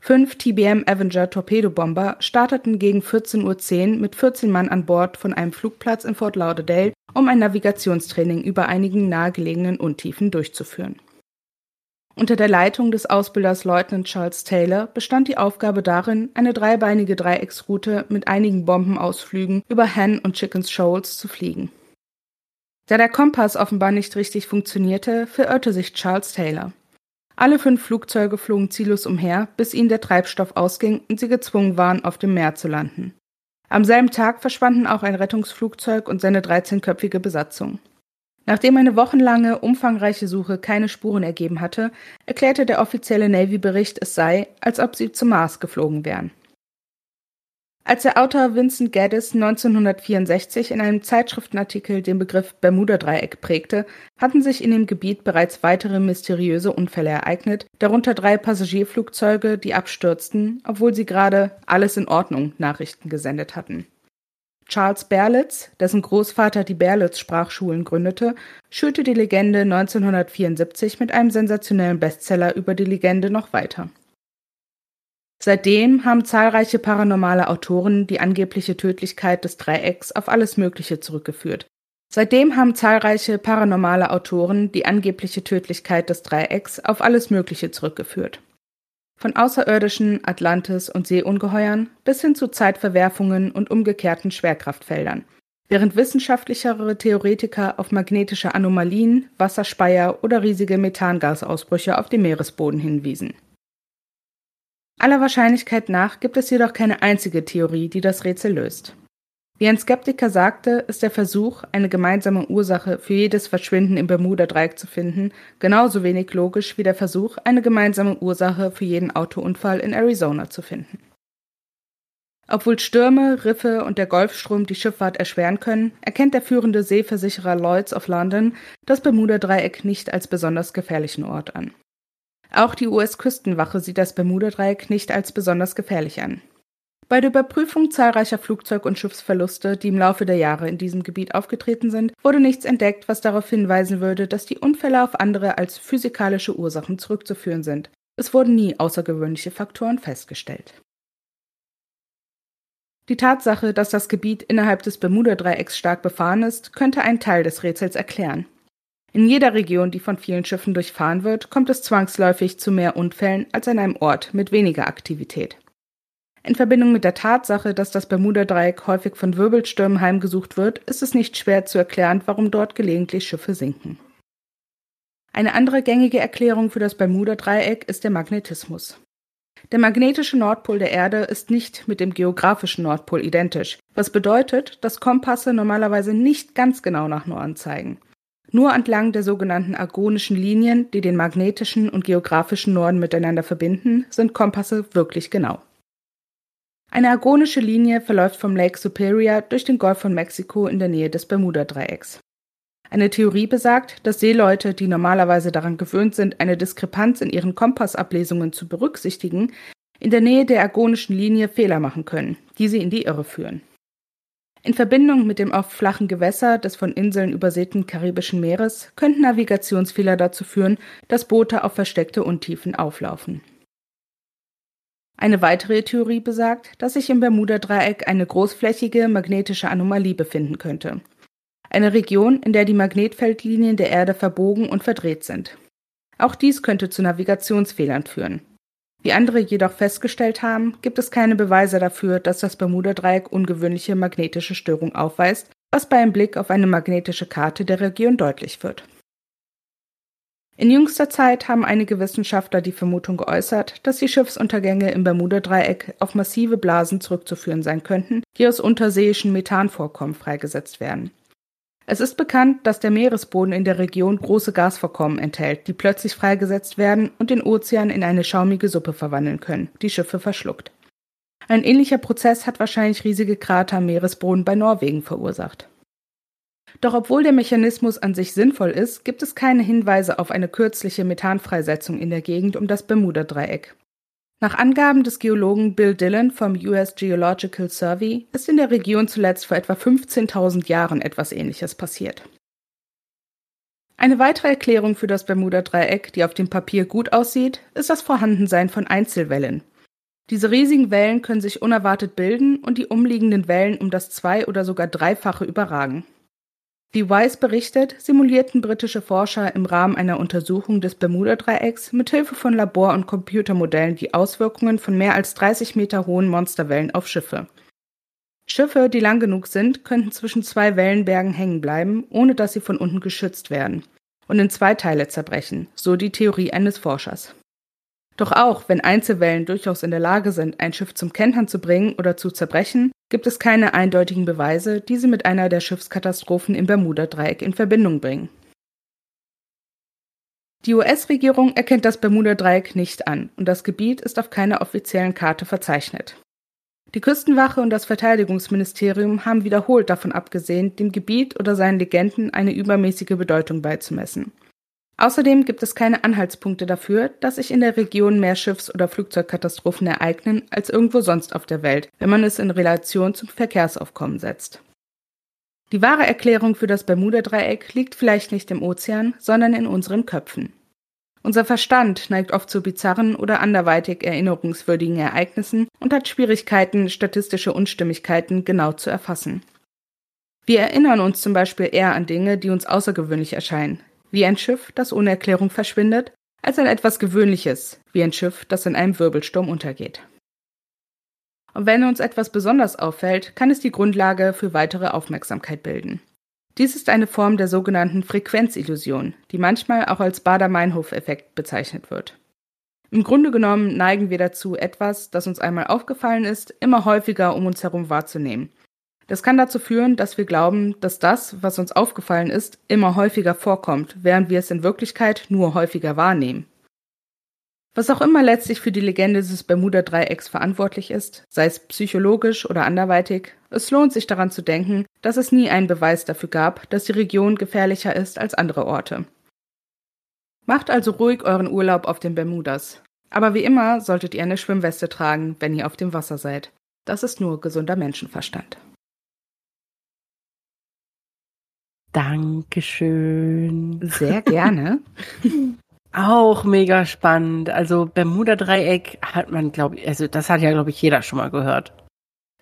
Fünf TBM Avenger Torpedobomber starteten gegen 14.10 Uhr mit 14 Mann an Bord von einem Flugplatz in Fort Lauderdale, um ein Navigationstraining über einigen nahegelegenen Untiefen durchzuführen. Unter der Leitung des Ausbilders Leutnant Charles Taylor bestand die Aufgabe darin, eine dreibeinige Dreiecksroute mit einigen Bombenausflügen über Hen und Chickens Shoals zu fliegen. Da der Kompass offenbar nicht richtig funktionierte, verirrte sich Charles Taylor. Alle fünf Flugzeuge flogen ziellos umher, bis ihnen der Treibstoff ausging und sie gezwungen waren, auf dem Meer zu landen. Am selben Tag verschwanden auch ein Rettungsflugzeug und seine 13-köpfige Besatzung. Nachdem eine wochenlange, umfangreiche Suche keine Spuren ergeben hatte, erklärte der offizielle Navy-Bericht, es sei, als ob sie zum Mars geflogen wären. Als der Autor Vincent Gaddis 1964 in einem Zeitschriftenartikel den Begriff Bermuda-Dreieck prägte, hatten sich in dem Gebiet bereits weitere mysteriöse Unfälle ereignet, darunter drei Passagierflugzeuge, die abstürzten, obwohl sie gerade alles in Ordnung Nachrichten gesendet hatten. Charles Berlitz, dessen Großvater die Berlitz-Sprachschulen gründete, schürte die Legende 1974 mit einem sensationellen Bestseller über die Legende noch weiter. Seitdem haben zahlreiche paranormale Autoren die angebliche Tödlichkeit des Dreiecks auf alles Mögliche zurückgeführt. Seitdem haben zahlreiche paranormale Autoren die angebliche Tödlichkeit des Dreiecks auf alles Mögliche zurückgeführt. Von Außerirdischen, Atlantis und Seeungeheuern bis hin zu Zeitverwerfungen und umgekehrten Schwerkraftfeldern, während wissenschaftlichere Theoretiker auf magnetische Anomalien, Wasserspeier oder riesige Methangasausbrüche auf dem Meeresboden hinwiesen. Aller Wahrscheinlichkeit nach gibt es jedoch keine einzige Theorie, die das Rätsel löst. Wie ein Skeptiker sagte, ist der Versuch, eine gemeinsame Ursache für jedes Verschwinden im Bermuda-Dreieck zu finden, genauso wenig logisch wie der Versuch, eine gemeinsame Ursache für jeden Autounfall in Arizona zu finden. Obwohl Stürme, Riffe und der Golfstrom die Schifffahrt erschweren können, erkennt der führende Seeversicherer Lloyds of London das Bermuda-Dreieck nicht als besonders gefährlichen Ort an. Auch die US-Küstenwache sieht das Bermuda-Dreieck nicht als besonders gefährlich an. Bei der Überprüfung zahlreicher Flugzeug- und Schiffsverluste, die im Laufe der Jahre in diesem Gebiet aufgetreten sind, wurde nichts entdeckt, was darauf hinweisen würde, dass die Unfälle auf andere als physikalische Ursachen zurückzuführen sind. Es wurden nie außergewöhnliche Faktoren festgestellt. Die Tatsache, dass das Gebiet innerhalb des Bermuda-Dreiecks stark befahren ist, könnte einen Teil des Rätsels erklären. In jeder Region, die von vielen Schiffen durchfahren wird, kommt es zwangsläufig zu mehr Unfällen als an einem Ort mit weniger Aktivität. In Verbindung mit der Tatsache, dass das Bermuda-Dreieck häufig von Wirbelstürmen heimgesucht wird, ist es nicht schwer zu erklären, warum dort gelegentlich Schiffe sinken. Eine andere gängige Erklärung für das Bermuda-Dreieck ist der Magnetismus. Der magnetische Nordpol der Erde ist nicht mit dem geografischen Nordpol identisch, was bedeutet, dass Kompasse normalerweise nicht ganz genau nach Norden zeigen. Nur entlang der sogenannten argonischen Linien, die den magnetischen und geografischen Norden miteinander verbinden, sind Kompasse wirklich genau. Eine argonische Linie verläuft vom Lake Superior durch den Golf von Mexiko in der Nähe des Bermuda-Dreiecks. Eine Theorie besagt, dass Seeleute, die normalerweise daran gewöhnt sind, eine Diskrepanz in ihren Kompassablesungen zu berücksichtigen, in der Nähe der argonischen Linie Fehler machen können, die sie in die Irre führen. In Verbindung mit dem oft flachen Gewässer des von Inseln übersäten Karibischen Meeres könnten Navigationsfehler dazu führen, dass Boote auf versteckte Untiefen auflaufen. Eine weitere Theorie besagt, dass sich im Bermuda-Dreieck eine großflächige magnetische Anomalie befinden könnte. Eine Region, in der die Magnetfeldlinien der Erde verbogen und verdreht sind. Auch dies könnte zu Navigationsfehlern führen. Wie andere jedoch festgestellt haben, gibt es keine Beweise dafür, dass das Bermuda-Dreieck ungewöhnliche magnetische Störung aufweist, was bei einem Blick auf eine magnetische Karte der Region deutlich wird. In jüngster Zeit haben einige Wissenschaftler die Vermutung geäußert, dass die Schiffsuntergänge im Bermuda-Dreieck auf massive Blasen zurückzuführen sein könnten, die aus unterseeischen Methanvorkommen freigesetzt werden. Es ist bekannt, dass der Meeresboden in der Region große Gasvorkommen enthält, die plötzlich freigesetzt werden und den Ozean in eine schaumige Suppe verwandeln können, die Schiffe verschluckt. Ein ähnlicher Prozess hat wahrscheinlich riesige Krater am Meeresboden bei Norwegen verursacht. Doch obwohl der Mechanismus an sich sinnvoll ist, gibt es keine Hinweise auf eine kürzliche Methanfreisetzung in der Gegend um das Bermuda-Dreieck. Nach Angaben des Geologen Bill Dillon vom US Geological Survey ist in der Region zuletzt vor etwa 15.000 Jahren etwas Ähnliches passiert. Eine weitere Erklärung für das Bermuda-Dreieck, die auf dem Papier gut aussieht, ist das Vorhandensein von Einzelwellen. Diese riesigen Wellen können sich unerwartet bilden und die umliegenden Wellen um das zwei- oder sogar dreifache überragen. Wie Wise berichtet, simulierten britische Forscher im Rahmen einer Untersuchung des Bermuda-Dreiecks mithilfe von Labor- und Computermodellen die Auswirkungen von mehr als 30 Meter hohen Monsterwellen auf Schiffe. Schiffe, die lang genug sind, könnten zwischen zwei Wellenbergen hängen bleiben, ohne dass sie von unten geschützt werden, und in zwei Teile zerbrechen, so die Theorie eines Forschers. Doch auch wenn Einzelwellen durchaus in der Lage sind, ein Schiff zum Kentern zu bringen oder zu zerbrechen, gibt es keine eindeutigen Beweise, die sie mit einer der Schiffskatastrophen im Bermuda-Dreieck in Verbindung bringen. Die US-Regierung erkennt das Bermuda-Dreieck nicht an und das Gebiet ist auf keiner offiziellen Karte verzeichnet. Die Küstenwache und das Verteidigungsministerium haben wiederholt davon abgesehen, dem Gebiet oder seinen Legenden eine übermäßige Bedeutung beizumessen. Außerdem gibt es keine Anhaltspunkte dafür, dass sich in der Region mehr Schiffs- oder Flugzeugkatastrophen ereignen als irgendwo sonst auf der Welt, wenn man es in Relation zum Verkehrsaufkommen setzt. Die wahre Erklärung für das Bermuda-Dreieck liegt vielleicht nicht im Ozean, sondern in unseren Köpfen. Unser Verstand neigt oft zu bizarren oder anderweitig erinnerungswürdigen Ereignissen und hat Schwierigkeiten, statistische Unstimmigkeiten genau zu erfassen. Wir erinnern uns zum Beispiel eher an Dinge, die uns außergewöhnlich erscheinen, wie ein Schiff, das ohne Erklärung verschwindet, als an etwas Gewöhnliches, wie ein Schiff, das in einem Wirbelsturm untergeht. Und wenn uns etwas besonders auffällt, kann es die Grundlage für weitere Aufmerksamkeit bilden. Dies ist eine Form der sogenannten Frequenzillusion, die manchmal auch als Bader-Meinhof-Effekt bezeichnet wird. Im Grunde genommen neigen wir dazu, etwas, das uns einmal aufgefallen ist, immer häufiger um uns herum wahrzunehmen. Das kann dazu führen, dass wir glauben, dass das, was uns aufgefallen ist, immer häufiger vorkommt, während wir es in Wirklichkeit nur häufiger wahrnehmen. Was auch immer letztlich für die Legende des Bermuda-Dreiecks verantwortlich ist, sei es psychologisch oder anderweitig, es lohnt sich daran zu denken, dass es nie einen Beweis dafür gab, dass die Region gefährlicher ist als andere Orte. Macht also ruhig euren Urlaub auf den Bermudas. Aber wie immer solltet ihr eine Schwimmweste tragen, wenn ihr auf dem Wasser seid. Das ist nur gesunder Menschenverstand. Dankeschön. Sehr gerne. [LAUGHS] Auch mega spannend. Also Bermuda-Dreieck hat man, glaube ich, also das hat ja, glaube ich, jeder schon mal gehört.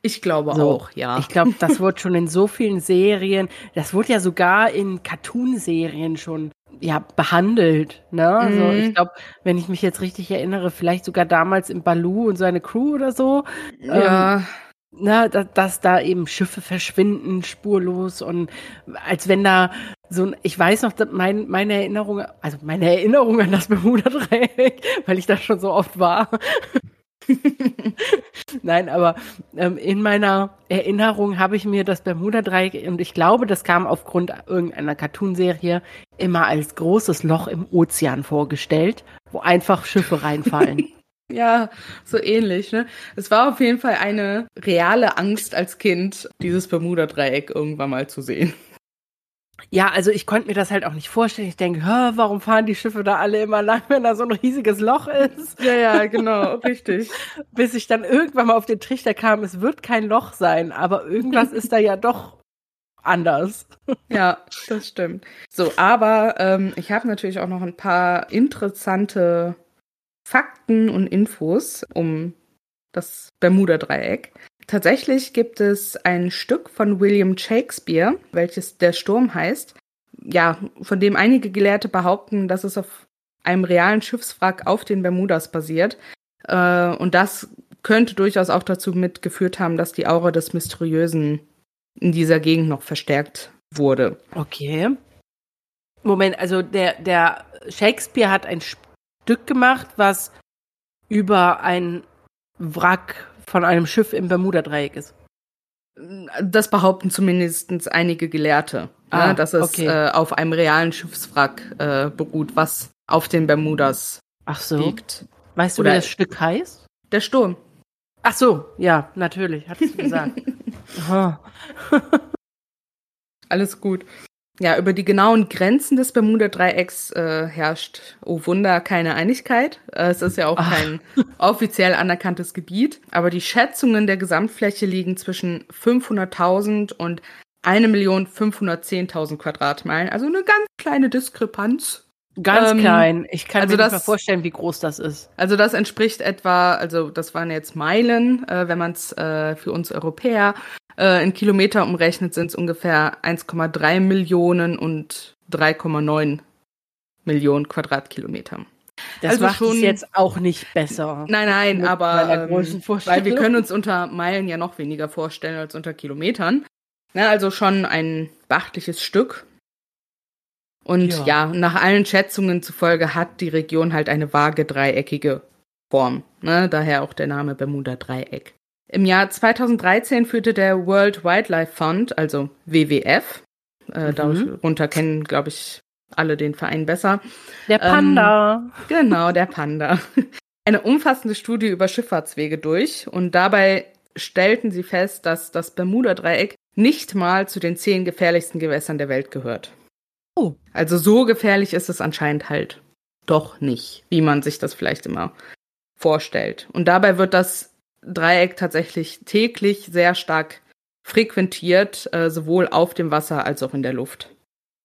Ich glaube so, auch, ja. Ich glaube, das [LAUGHS] wurde schon in so vielen Serien, das wurde ja sogar in Cartoon-Serien schon ja behandelt. Ne? Also mhm. ich glaube, wenn ich mich jetzt richtig erinnere, vielleicht sogar damals im Balu und seine Crew oder so. Ja. Ähm, na, dass, dass da eben Schiffe verschwinden spurlos und als wenn da so ein, ich weiß noch, mein, meine Erinnerung, also meine Erinnerung an das Bermuda-Dreieck, [LAUGHS] weil ich da schon so oft war. [LAUGHS] Nein, aber ähm, in meiner Erinnerung habe ich mir das Bermuda-Dreieck, und ich glaube, das kam aufgrund irgendeiner Cartoonserie, immer als großes Loch im Ozean vorgestellt, wo einfach Schiffe reinfallen. [LAUGHS] Ja, so ähnlich, ne? Es war auf jeden Fall eine reale Angst als Kind, dieses Bermuda-Dreieck irgendwann mal zu sehen. Ja, also ich konnte mir das halt auch nicht vorstellen. Ich denke, warum fahren die Schiffe da alle immer lang, wenn da so ein riesiges Loch ist? Ja, ja, genau, richtig. [LAUGHS] Bis ich dann irgendwann mal auf den Trichter kam, es wird kein Loch sein, aber irgendwas ist da ja doch anders. [LAUGHS] Ja, das stimmt. So, aber ähm, ich habe natürlich auch noch ein paar interessante Fakten und Infos um das Bermuda-Dreieck. Tatsächlich gibt es ein Stück von William Shakespeare, welches Der Sturm heißt, ja, von dem einige Gelehrte behaupten, dass es auf einem realen Schiffswrack auf den Bermudas basiert. Äh, und das könnte durchaus auch dazu mitgeführt haben, dass die Aura des Mysteriösen in dieser Gegend noch verstärkt wurde. Okay. Moment, also der, der Shakespeare hat ein Stück gemacht, was über ein Wrack von einem Schiff im Bermuda-Dreieck ist. Das behaupten zumindest einige Gelehrte, ne, ah, dass es okay. äh, auf einem realen Schiffswrack äh, beruht, was auf den Bermudas Ach so. liegt. Weißt du, Oder wie das Stück heißt? Der Sturm. Ach so, ja, natürlich, hat es gesagt. [LAUGHS] [LAUGHS] Alles gut. Ja, über die genauen Grenzen des Bermuda-Dreiecks äh, herrscht, oh Wunder, keine Einigkeit. Äh, es ist ja auch Ach. kein offiziell anerkanntes Gebiet, aber die Schätzungen der Gesamtfläche liegen zwischen 500.000 und 1.510.000 Quadratmeilen, also eine ganz kleine Diskrepanz. Ganz ähm, klein. Ich kann also mir das, nicht mal vorstellen, wie groß das ist. Also das entspricht etwa, also das waren jetzt Meilen, äh, wenn man es äh, für uns Europäer äh, in Kilometer umrechnet sind es ungefähr 1,3 Millionen und 3,9 Millionen Quadratkilometer. Das also macht schon, es jetzt auch nicht besser. Nein, nein, aber ähm, weil wir können uns unter Meilen ja noch weniger vorstellen als unter Kilometern. Na, also schon ein beachtliches Stück. Und ja. ja, nach allen Schätzungen zufolge hat die Region halt eine vage dreieckige Form. Ne? Daher auch der Name Bermuda-Dreieck. Im Jahr 2013 führte der World Wildlife Fund, also WWF, äh, mhm. darunter kennen, glaube ich, alle den Verein besser. Der Panda. Ähm, genau, der Panda. Eine umfassende Studie über Schifffahrtswege durch und dabei stellten sie fest, dass das Bermuda-Dreieck nicht mal zu den zehn gefährlichsten Gewässern der Welt gehört. Oh. Also so gefährlich ist es anscheinend halt doch nicht, wie man sich das vielleicht immer vorstellt. Und dabei wird das Dreieck tatsächlich täglich sehr stark frequentiert, äh, sowohl auf dem Wasser als auch in der Luft.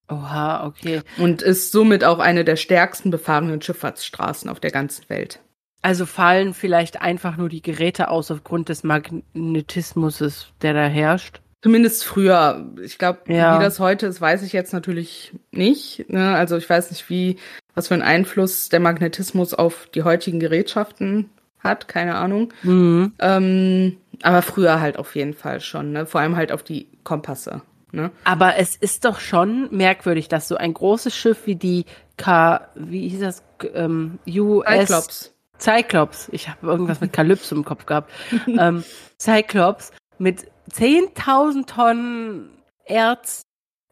Oha, okay. Und ist somit auch eine der stärksten befahrenen Schifffahrtsstraßen auf der ganzen Welt. Also fallen vielleicht einfach nur die Geräte aus aufgrund des Magnetismus, der da herrscht? Zumindest früher. Ich glaube, Ja. wie das heute ist, weiß ich jetzt natürlich nicht. Ne? Also ich weiß nicht, wie, was für einen Einfluss der Magnetismus auf die heutigen Gerätschaften hat, keine Ahnung. Mhm. Ähm, aber früher halt auf jeden Fall schon, ne? Vor allem halt auf die Kompasse. Ne? Aber es ist doch schon merkwürdig, dass so ein großes Schiff wie die K, wie hieß das, ähm, US Cyclops. Cyclops, ich habe irgendwas mit Kalypso im Kopf gehabt, [LAUGHS] ähm, Cyclops mit 10.000 Tonnen Erz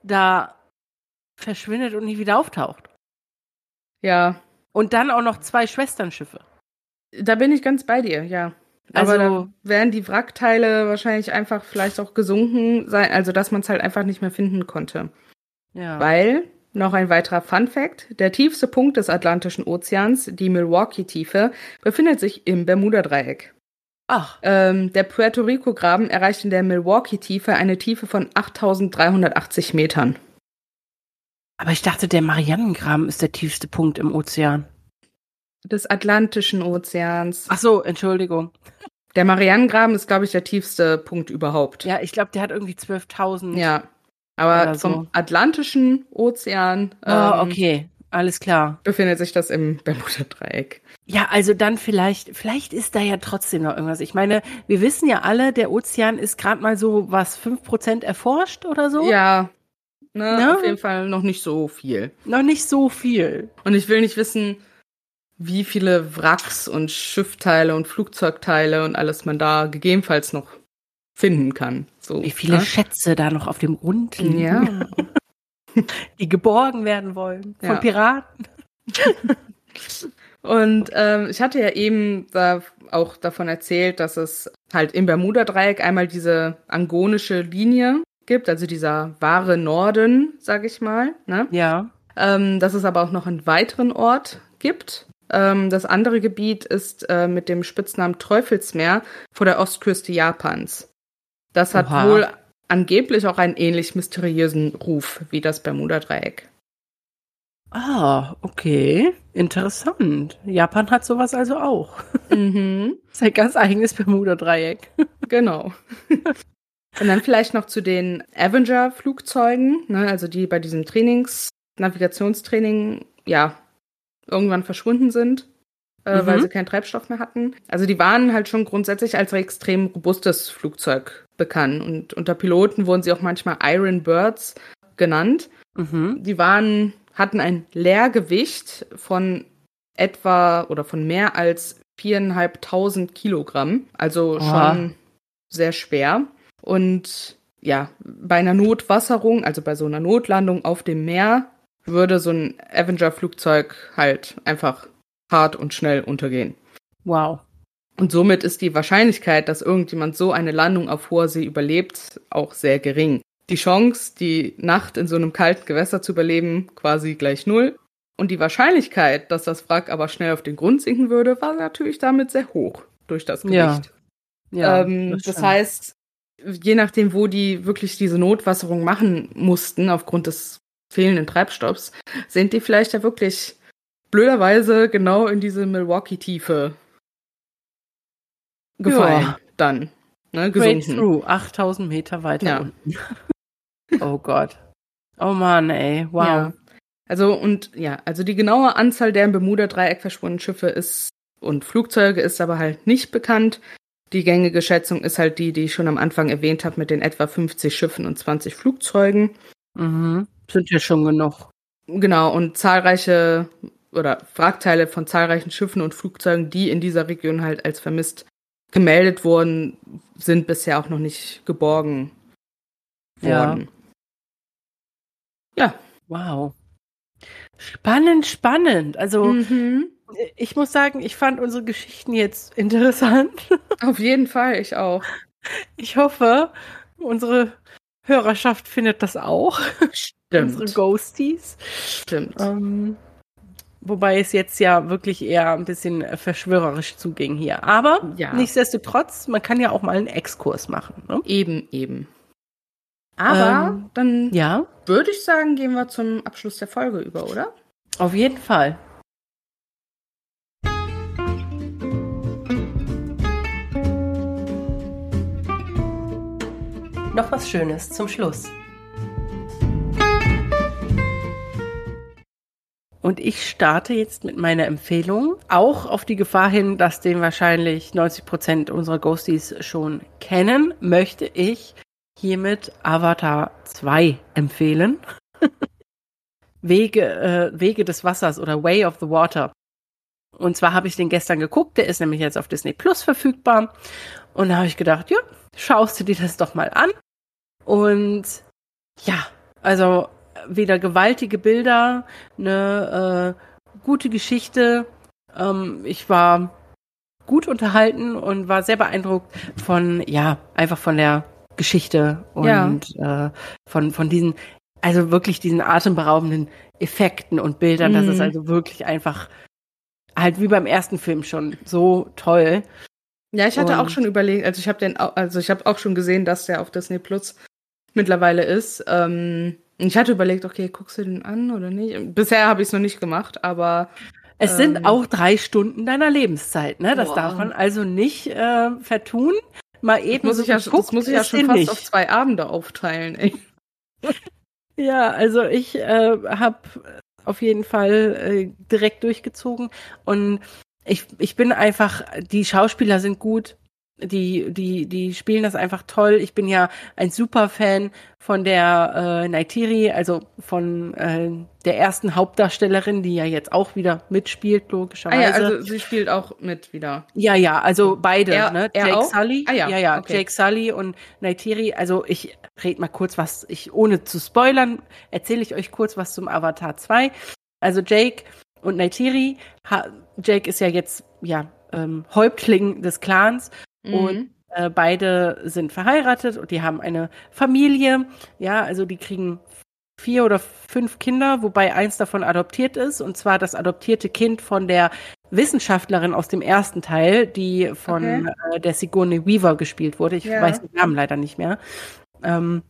da verschwindet und nie wieder auftaucht. Ja, Und dann auch noch zwei Schwesternschiffe. da bin ich ganz bei dir, ja. Aber Also- da wären die Wrackteile wahrscheinlich einfach vielleicht auch gesunken sein, also dass man es halt einfach nicht mehr finden konnte. Ja. Weil, noch ein weiterer Fun Fact, der tiefste Punkt des Atlantischen Ozeans, die Milwaukee-Tiefe, befindet sich im Bermuda-Dreieck. Ach, Ähm, der Puerto Rico-Graben erreicht in der Milwaukee-Tiefe eine Tiefe von 8380 Metern. aber ich dachte, der Marianengraben ist der tiefste Punkt im Ozean. Des Atlantischen Ozeans. Ach so, Entschuldigung. Der Marianengraben ist, glaube ich, der tiefste Punkt überhaupt. Ja, ich glaube, der hat irgendwie 12.000. Ja. Aber so. vom Atlantischen Ozean Oh, ähm, okay, alles klar. befindet sich das im Bermuda-Dreieck. Ja, also dann vielleicht, vielleicht ist da ja trotzdem noch irgendwas. Ich meine, wir wissen ja alle, der Ozean ist gerade mal so was 5% erforscht oder so. Ja. Ne, Ne? Auf jeden Fall noch nicht so viel. Noch nicht so viel. Und ich will nicht wissen, wie viele Wracks und Schiffteile und Flugzeugteile und alles man da gegebenenfalls noch finden kann. So, Wie viele ne? Schätze da noch auf dem Grund liegen, Ja. [LAUGHS] die geborgen werden wollen von Ja. Piraten. [LAUGHS] Und ähm, ich hatte ja eben da auch davon erzählt, dass es halt im Bermuda-Dreieck einmal diese angonische Linie gibt, also dieser wahre Norden, sag ich mal. Ne? Ja. Ähm, dass es aber auch noch einen weiteren Ort gibt. Ähm, das andere Gebiet ist äh, mit dem Spitznamen Teufelsmeer vor der Ostküste Japans. Das hat Oha. wohl angeblich auch einen ähnlich mysteriösen Ruf wie das Bermuda-Dreieck. Ah, okay. Interessant. Japan hat sowas also auch. Mhm. [LAUGHS] Sein ganz eigenes Bermuda-Dreieck. [LAUGHS] Genau. Und dann vielleicht noch zu den Avenger-Flugzeugen, ne, also die bei diesem Trainings, Navigationstraining, ja, irgendwann verschwunden sind, äh, Mhm. weil sie keinen Treibstoff mehr hatten. Also die waren halt schon grundsätzlich als extrem robustes Flugzeug bekannt und unter Piloten wurden sie auch manchmal Iron Birds genannt. Mhm. Die waren, hatten ein Leergewicht von etwa oder von mehr als viereinhalbtausend Kilogramm. Also Oha. schon sehr schwer. Und ja, bei einer Notwasserung, also bei so einer Notlandung auf dem Meer, würde so ein Avenger-Flugzeug halt einfach hart und schnell untergehen. Wow. Und somit ist die Wahrscheinlichkeit, dass irgendjemand so eine Landung auf hoher See überlebt, auch sehr gering. Die Chance, die Nacht in so einem kalten Gewässer zu überleben, quasi gleich null. Und die Wahrscheinlichkeit, dass das Wrack aber schnell auf den Grund sinken würde, war natürlich damit sehr hoch durch das Ja, Gewicht. Ja, ähm, das stimmt. heißt, je nachdem, wo die wirklich diese Notwasserung machen mussten, aufgrund des fehlenden Treibstoffs, sind die vielleicht ja wirklich blöderweise genau in diese Milwaukee-Tiefe gefallen. Ja. Dann. Ne, Great gesunken. through, 8000 Meter weiter Ja. unten. Oh Gott. Oh Mann, ey. Wow. Ja. Also und ja, also die genaue Anzahl der im Bermuda-Dreieck verschwundenen Schiffe ist und Flugzeuge ist aber halt nicht bekannt. Die gängige Schätzung ist halt die, die ich schon am Anfang erwähnt habe, mit den etwa 50 Schiffen und 20 Flugzeugen. Mhm. Sind ja schon genug. Genau, und zahlreiche oder Wrackteile von zahlreichen Schiffen und Flugzeugen, die in dieser Region halt als vermisst gemeldet wurden, sind bisher auch noch nicht geborgen worden. Ja. Wow. Spannend, spannend. Also, Mhm. ich muss sagen, ich fand unsere Geschichten jetzt interessant. [LAUGHS] Auf jeden Fall, ich auch. Ich hoffe, unsere Hörerschaft findet das auch. Unsere Stimmt. Ghosties. Stimmt. Ähm, wobei es jetzt ja wirklich eher ein bisschen verschwörerisch zuging hier. Aber Ja. nichtsdestotrotz, man kann ja auch mal einen Exkurs machen. Ne? Eben, eben. Aber Ähm, dann Ja, würde ich sagen, gehen wir zum Abschluss der Folge über, oder? auf jeden Fall. noch was Schönes zum Schluss. Und ich starte jetzt mit meiner Empfehlung, auch auf die Gefahr hin, dass den wahrscheinlich 90 Prozent unserer Ghosties schon kennen, möchte ich hiermit Avatar 2 empfehlen. [LAUGHS] Wege, äh, Wege des Wassers oder Way of the Water. Und zwar habe ich den gestern geguckt, der ist nämlich jetzt auf Disney Plus verfügbar. Und da habe ich gedacht, ja, schaust du dir das doch mal an. Und ja, also wieder gewaltige Bilder, eine äh, gute Geschichte. Ähm, ich war gut unterhalten und war sehr beeindruckt von, ja, einfach von der Geschichte und ja. äh, von, von diesen, also wirklich diesen atemberaubenden Effekten und Bildern. Mhm. Das ist also wirklich einfach halt wie beim ersten Film schon so toll. Ja, ich hatte und auch schon überlegt, also ich habe den, also ich habe auch schon gesehen, dass der auf Disney Plus mittlerweile ist. Ähm, ich hatte überlegt, okay, guckst du den an oder nicht? Bisher habe ich es noch nicht gemacht, aber. Es ähm, sind auch drei Stunden deiner Lebenszeit, ne? Das boah. darf man also nicht äh, vertun. Mal eben. Das muss, so ich, ja, geguckt, das muss ich ja schon fast nicht. auf zwei Abende aufteilen, ey. [LAUGHS] ja, also ich äh, habe auf jeden Fall äh, direkt durchgezogen und ich, ich bin einfach, die Schauspieler sind gut, die, die, die spielen das einfach toll. Ich bin ja ein super Fan von der äh, Naitiri, also von äh, der ersten Hauptdarstellerin, die ja jetzt auch wieder mitspielt, logischerweise. Ah ja, also sie spielt auch mit wieder. Ja, ja, also beide, er, ne? Er Jake auch? Sully. Ah, ja, ja, ja okay. Jake Sully und Naitiri. Also ich rede mal kurz was, ich ohne zu spoilern, erzähle ich euch kurz was zum Avatar 2. Also Jake und Naitiri, Jake ist ja jetzt ja ähm, Häuptling des Clans Mhm. Und äh, beide sind verheiratet und die haben eine Familie. Ja, also die kriegen vier oder fünf Kinder, wobei eins davon adoptiert ist, und zwar das adoptierte Kind von der Wissenschaftlerin aus dem ersten Teil, die von okay. äh, der Sigourney Weaver gespielt wurde. Ich ja. weiß den Namen leider nicht mehr. Ähm,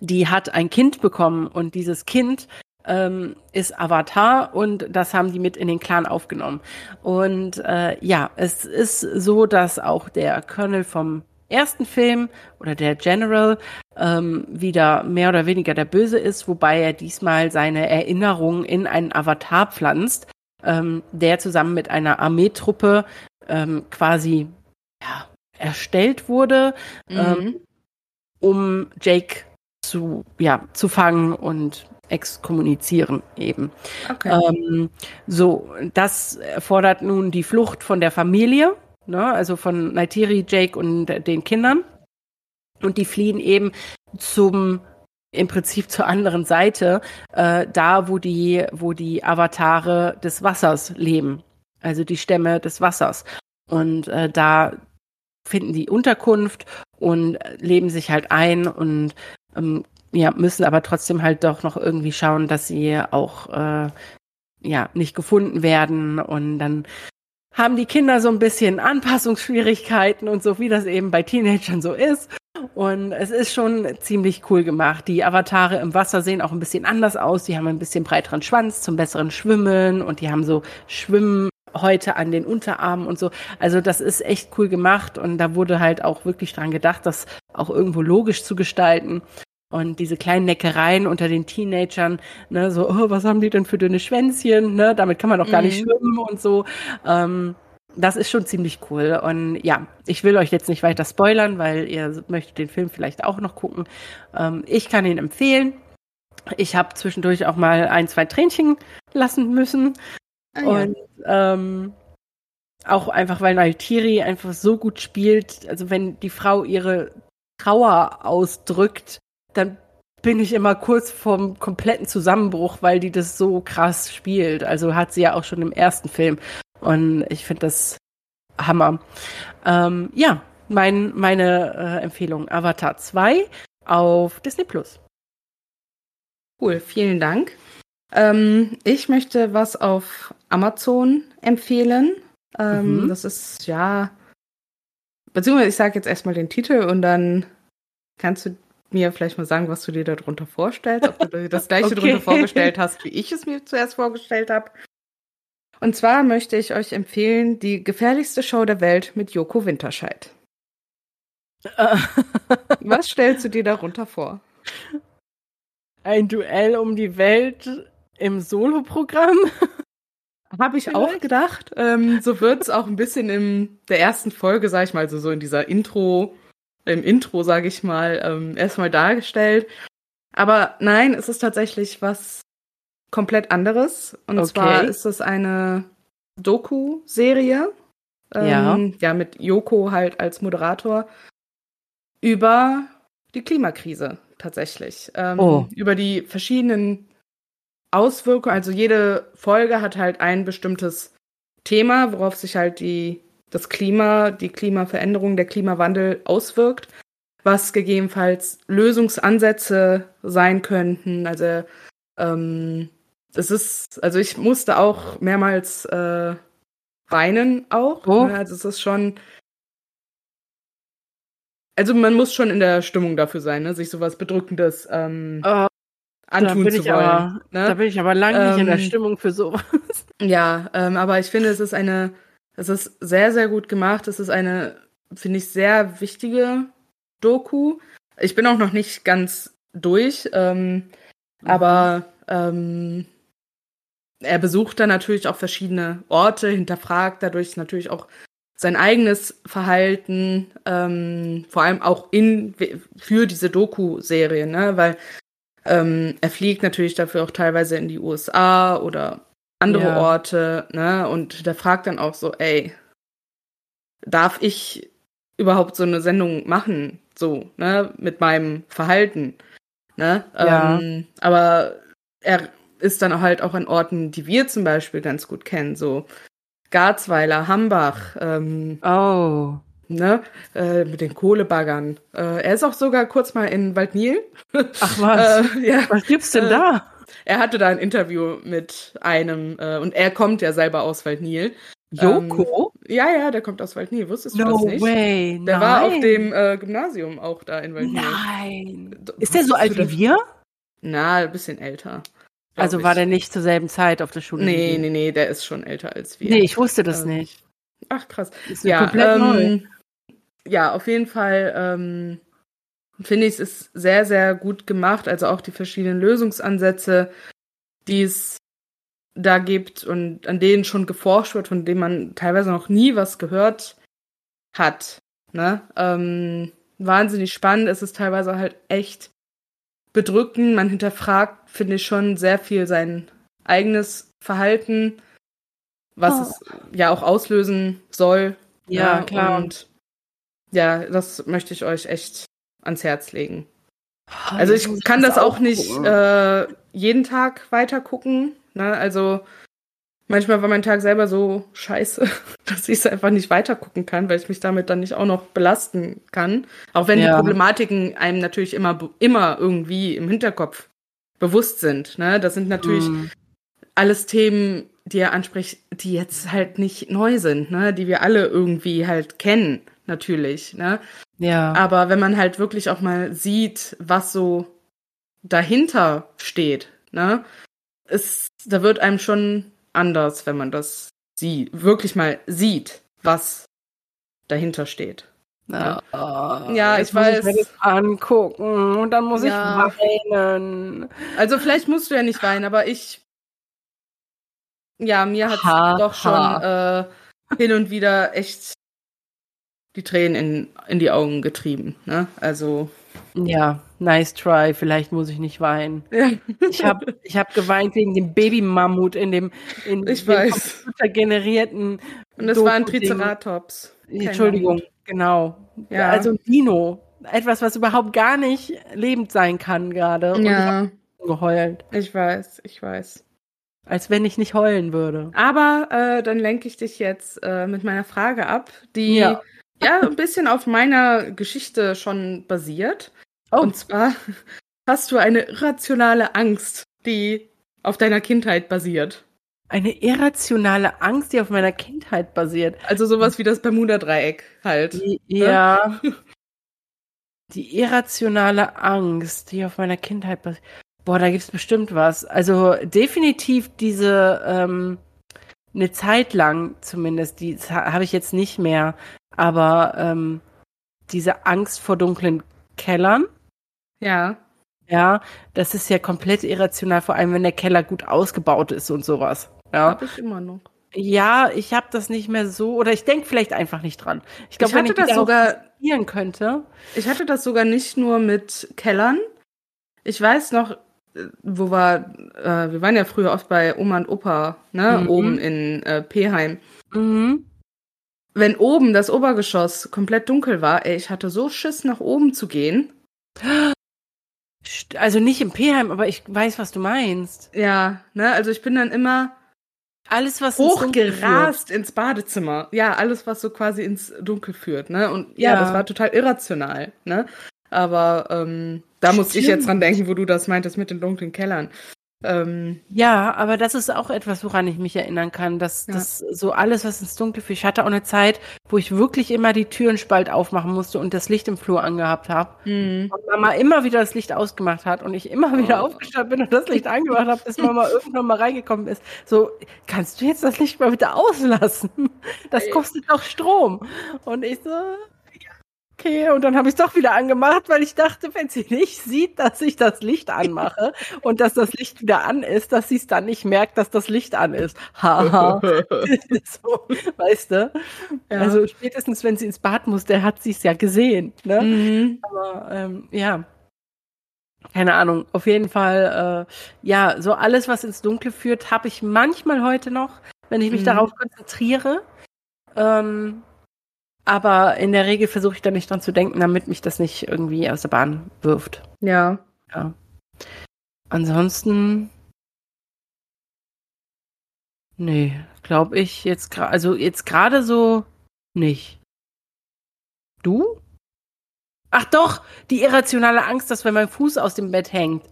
die hat ein Kind bekommen und dieses Kind ähm, ist Avatar und das haben die mit in den Clan aufgenommen. Und äh, ja, es ist so, dass auch der Colonel vom ersten Film oder der General ähm, wieder mehr oder weniger der Böse ist, wobei er diesmal seine Erinnerungen in einen Avatar pflanzt, ähm, der zusammen mit einer Armeetruppe ähm, quasi ja, erstellt wurde, mhm. ähm, um Jake zu, ja, zu fangen und exkommunizieren eben. Okay. Ähm, so, das erfordert nun die Flucht von der Familie, ne, also von Naitiri, Jake und den Kindern. Und die fliehen eben zum im Prinzip zur anderen Seite, äh, da wo die, wo die Avatare des Wassers leben, also die Stämme des Wassers. Und äh, da finden die Unterkunft und leben sich halt ein und ähm, ja, müssen aber trotzdem halt doch noch irgendwie schauen, dass sie auch äh, ja nicht gefunden werden und dann haben die Kinder so ein bisschen Anpassungsschwierigkeiten und so, wie das eben bei Teenagern so ist. Und es ist schon ziemlich cool gemacht. Die Avatare im Wasser sehen auch ein bisschen anders aus. Die haben ein bisschen breiteren Schwanz zum besseren Schwimmen und die haben so Schwimmhäute an den Unterarmen und so. Also das ist echt cool gemacht und da wurde halt auch wirklich dran gedacht, das auch irgendwo logisch zu gestalten. Und diese kleinen Neckereien unter den Teenagern, ne, so, oh, was haben die denn für dünne Schwänzchen, ne, damit kann man doch gar mhm. nicht schwimmen und so. Ähm, das ist schon ziemlich cool. Und ja, ich will euch jetzt nicht weiter spoilern, weil ihr möchtet den Film vielleicht auch noch gucken. Ähm, ich kann ihn empfehlen. Ich habe zwischendurch auch mal ein, zwei Tränchen lassen müssen. Ah, ja. Und ähm, auch einfach, weil Naitiri einfach so gut spielt. Also wenn die Frau ihre Trauer ausdrückt, dann bin ich immer kurz vorm kompletten Zusammenbruch, weil die das so krass spielt. Also hat sie ja auch schon im ersten Film. Und ich finde das Hammer. Ähm, ja, mein, meine äh, Empfehlung Avatar 2 auf Disney Plus. Cool, vielen Dank. Ähm, ich möchte was auf Amazon empfehlen. Ähm, mhm. Das ist ja, beziehungsweise ich sage jetzt erstmal den Titel und dann kannst du mir vielleicht mal sagen, was du dir darunter vorstellst, ob du dir das [LAUGHS] gleiche okay. darunter vorgestellt hast, wie ich es mir zuerst vorgestellt habe. Und zwar möchte ich euch empfehlen, die gefährlichste Show der Welt mit Joko Winterscheid. [LAUGHS] Was stellst du dir darunter vor? Ein Duell um die Welt im Soloprogramm? Habe ich Vielleicht. auch gedacht. Ähm, so wird es auch ein bisschen in der ersten Folge, sag ich mal, so, so in dieser Intro, im Intro, sage ich mal, ähm, erstmal dargestellt. Aber nein, es ist tatsächlich was komplett anderes. Und okay. zwar ist es eine Doku-Serie. Ähm, ja. Ja, mit Yoko halt als Moderator über die Klimakrise tatsächlich. Ähm, oh. Über die verschiedenen Auswirkungen. Also jede Folge hat halt ein bestimmtes Thema, worauf sich halt die, das Klima, die Klimaveränderung, der Klimawandel auswirkt, was gegebenenfalls Lösungsansätze sein könnten. Also ähm, es ist, also ich musste auch mehrmals äh, weinen auch. Oh. Ne? Also es ist schon. Also man muss schon in der Stimmung dafür sein, ne? sich sowas Bedrückendes ähm, uh, antun zu wollen. Aber, ne? Da bin ich aber lange ähm, nicht in der ähm, Stimmung für sowas. Ja, ähm, aber ich finde, es ist eine, es ist sehr, sehr gut gemacht. Es ist eine, finde ich, sehr wichtige Doku. Ich bin auch noch nicht ganz durch, ähm, mhm. aber ähm, er besucht dann natürlich auch verschiedene Orte, hinterfragt dadurch natürlich auch sein eigenes Verhalten, ähm, vor allem auch in für diese Doku-Serie, ne? Weil ähm, er fliegt natürlich dafür auch teilweise in die USA oder andere ja. Orte, ne? Und der fragt dann auch so, ey, darf ich überhaupt so eine Sendung machen, so, ne, mit meinem Verhalten, ne? Ja. Ähm, aber er ist dann halt auch an Orten, die wir zum Beispiel ganz gut kennen, so Garzweiler, Hambach. Ähm, oh. Ne, äh, mit den Kohlebaggern. Äh, er ist auch sogar kurz mal in Waldnil. Ach was? [LAUGHS] äh, ja. Was gibt's denn da? Er hatte da ein Interview mit einem, äh, und er kommt ja selber aus Waldnil. Joko? Ähm, ja, ja, der kommt aus Waldnil. Wusstest no du das nicht? Way, der nein. war auf dem äh, Gymnasium auch da in Waldnil. Nein. Ist der so alt wie wir? Na, ein bisschen älter. Also war der nicht zur selben Zeit auf der Schule? Nee, nee, nee, der ist schon älter als wir. Nee, ich wusste das ähm, nicht. Ach, krass. Ist ja, komplett ähm, neu. Ja, auf jeden Fall ähm, finde ich, es ist sehr, sehr gut gemacht. Also auch die verschiedenen Lösungsansätze, die es da gibt und an denen schon geforscht wird, von denen man teilweise noch nie was gehört hat. Ne? Ähm, wahnsinnig spannend. Es ist teilweise halt echt bedrückend. Man hinterfragt, finde ich, schon sehr viel sein eigenes Verhalten, was oh. es ja auch auslösen soll. Ja, ja klar. Und ja, das möchte ich euch echt ans Herz legen. Oh, also ich kann das auch nicht äh, jeden Tag weiter gucken. Ne? Also manchmal war mein Tag selber so scheiße, [LAUGHS] dass ich es einfach nicht weitergucken kann, weil ich mich damit dann nicht auch noch belasten kann. Auch wenn ja. die Problematiken einem natürlich immer, immer irgendwie im Hinterkopf bewusst sind. Ne? Das sind natürlich mm. alles Themen, die er anspricht, die jetzt halt nicht neu sind, ne? die wir alle irgendwie halt kennen, natürlich. Ne? Ja. Aber wenn man halt wirklich auch mal sieht, was so dahinter steht, ne? Es, da wird einem schon anders, wenn man das sieht, wirklich mal sieht, was dahinter steht. Ja, oh, ja ich weiß. Muss ich das angucken und dann muss ja. ich weinen. Also vielleicht musst du ja nicht weinen, aber ich. Ja, mir hat es doch schon äh, hin und wieder echt die Tränen in, in die Augen getrieben. Ne? Also. Ja, nice try. Vielleicht muss ich nicht weinen. Ja. Ich habe ich hab geweint wegen dem Babymammut in dem, in ich dem weiß. computergenerierten. Und das war ein Triceratops. Entschuldigung, Ahnung. genau. Ja. Also ein Dino. Etwas, was überhaupt gar nicht lebend sein kann gerade. Und ja. Ich geheult. Ich weiß, ich weiß. Als wenn ich nicht heulen würde. Aber äh, dann lenke ich dich jetzt äh, mit meiner Frage ab, die ja ja, ein bisschen auf meiner Geschichte schon basiert. Oh. Und zwar hast du eine irrationale Angst, die auf deiner Kindheit basiert. Eine irrationale Angst, die auf meiner Kindheit basiert. Also sowas wie das Bermuda-Dreieck halt. Die, ne? ja. [LAUGHS] Die irrationale Angst, die auf meiner Kindheit basiert. Boah, da gibt's bestimmt was. Also definitiv diese, ähm, eine Zeit lang zumindest, die habe ich jetzt nicht mehr, aber ähm, diese Angst vor dunklen Kellern. Ja. Ja, das ist ja komplett irrational, vor allem wenn der Keller gut ausgebaut ist und sowas. Ja. Hab ich immer noch. Ja, ich habe das nicht mehr so oder ich denke vielleicht einfach nicht dran. Ich glaube, Ich wenn ich das sogar könnte. Ich hatte das sogar nicht nur mit Kellern. Ich weiß noch, äh, wo war, äh, wir waren ja früher oft bei Oma und Opa, ne, Mhm. oben in äh, Peheim. Mhm. Wenn oben das Obergeschoss komplett dunkel war, ey, ich hatte so Schiss, nach oben zu gehen. Also nicht im Pheim, aber ich weiß, was du meinst. Ja, ne, also ich bin dann immer Alles, was ins hochgerast ins Badezimmer. Ja, alles, was so quasi ins Dunkel führt, ne? Und ja, Ja. das war total irrational, ne? Aber ähm, da musste ich jetzt dran denken, wo du das meintest mit den dunklen Kellern. Ähm, Ja, aber das ist auch etwas, woran ich mich erinnern kann, dass Ja. das so alles, was ins Dunkle führt. Ich hatte auch eine Zeit, wo ich wirklich immer die Türen spalt aufmachen musste und das Licht im Flur angehabt habe. Und Mama immer wieder das Licht ausgemacht hat und ich immer wieder Oh. aufgestanden bin und das Licht angemacht habe, bis Mama [LAUGHS] irgendwann mal reingekommen ist. So, kannst du jetzt das Licht mal bitte auslassen? Das kostet doch Strom. Und ich so, okay. Und dann habe ich es doch wieder angemacht, weil ich dachte, wenn sie nicht sieht, dass ich das Licht anmache [LAUGHS] und dass das Licht wieder an ist, dass sie es dann nicht merkt, dass das Licht an ist. Haha. [LAUGHS] [LAUGHS] so, weißt du? Ja. Also spätestens, wenn sie ins Bad muss, der hat sie es ja gesehen. Ne? mhm. Aber ähm, ja. Keine Ahnung. Auf jeden Fall, äh, ja, so alles, was ins Dunkle führt, habe ich manchmal heute noch, wenn ich mich Mhm. darauf konzentriere. Ähm, aber in der Regel versuche ich da nicht dran zu denken, damit mich das nicht irgendwie aus der Bahn wirft. Ja. Ja. Ansonsten. Nee, glaube ich jetzt gerade, also jetzt gerade so nicht. Du? Ach doch, die irrationale Angst, dass wenn mein Fuß aus dem Bett hängt,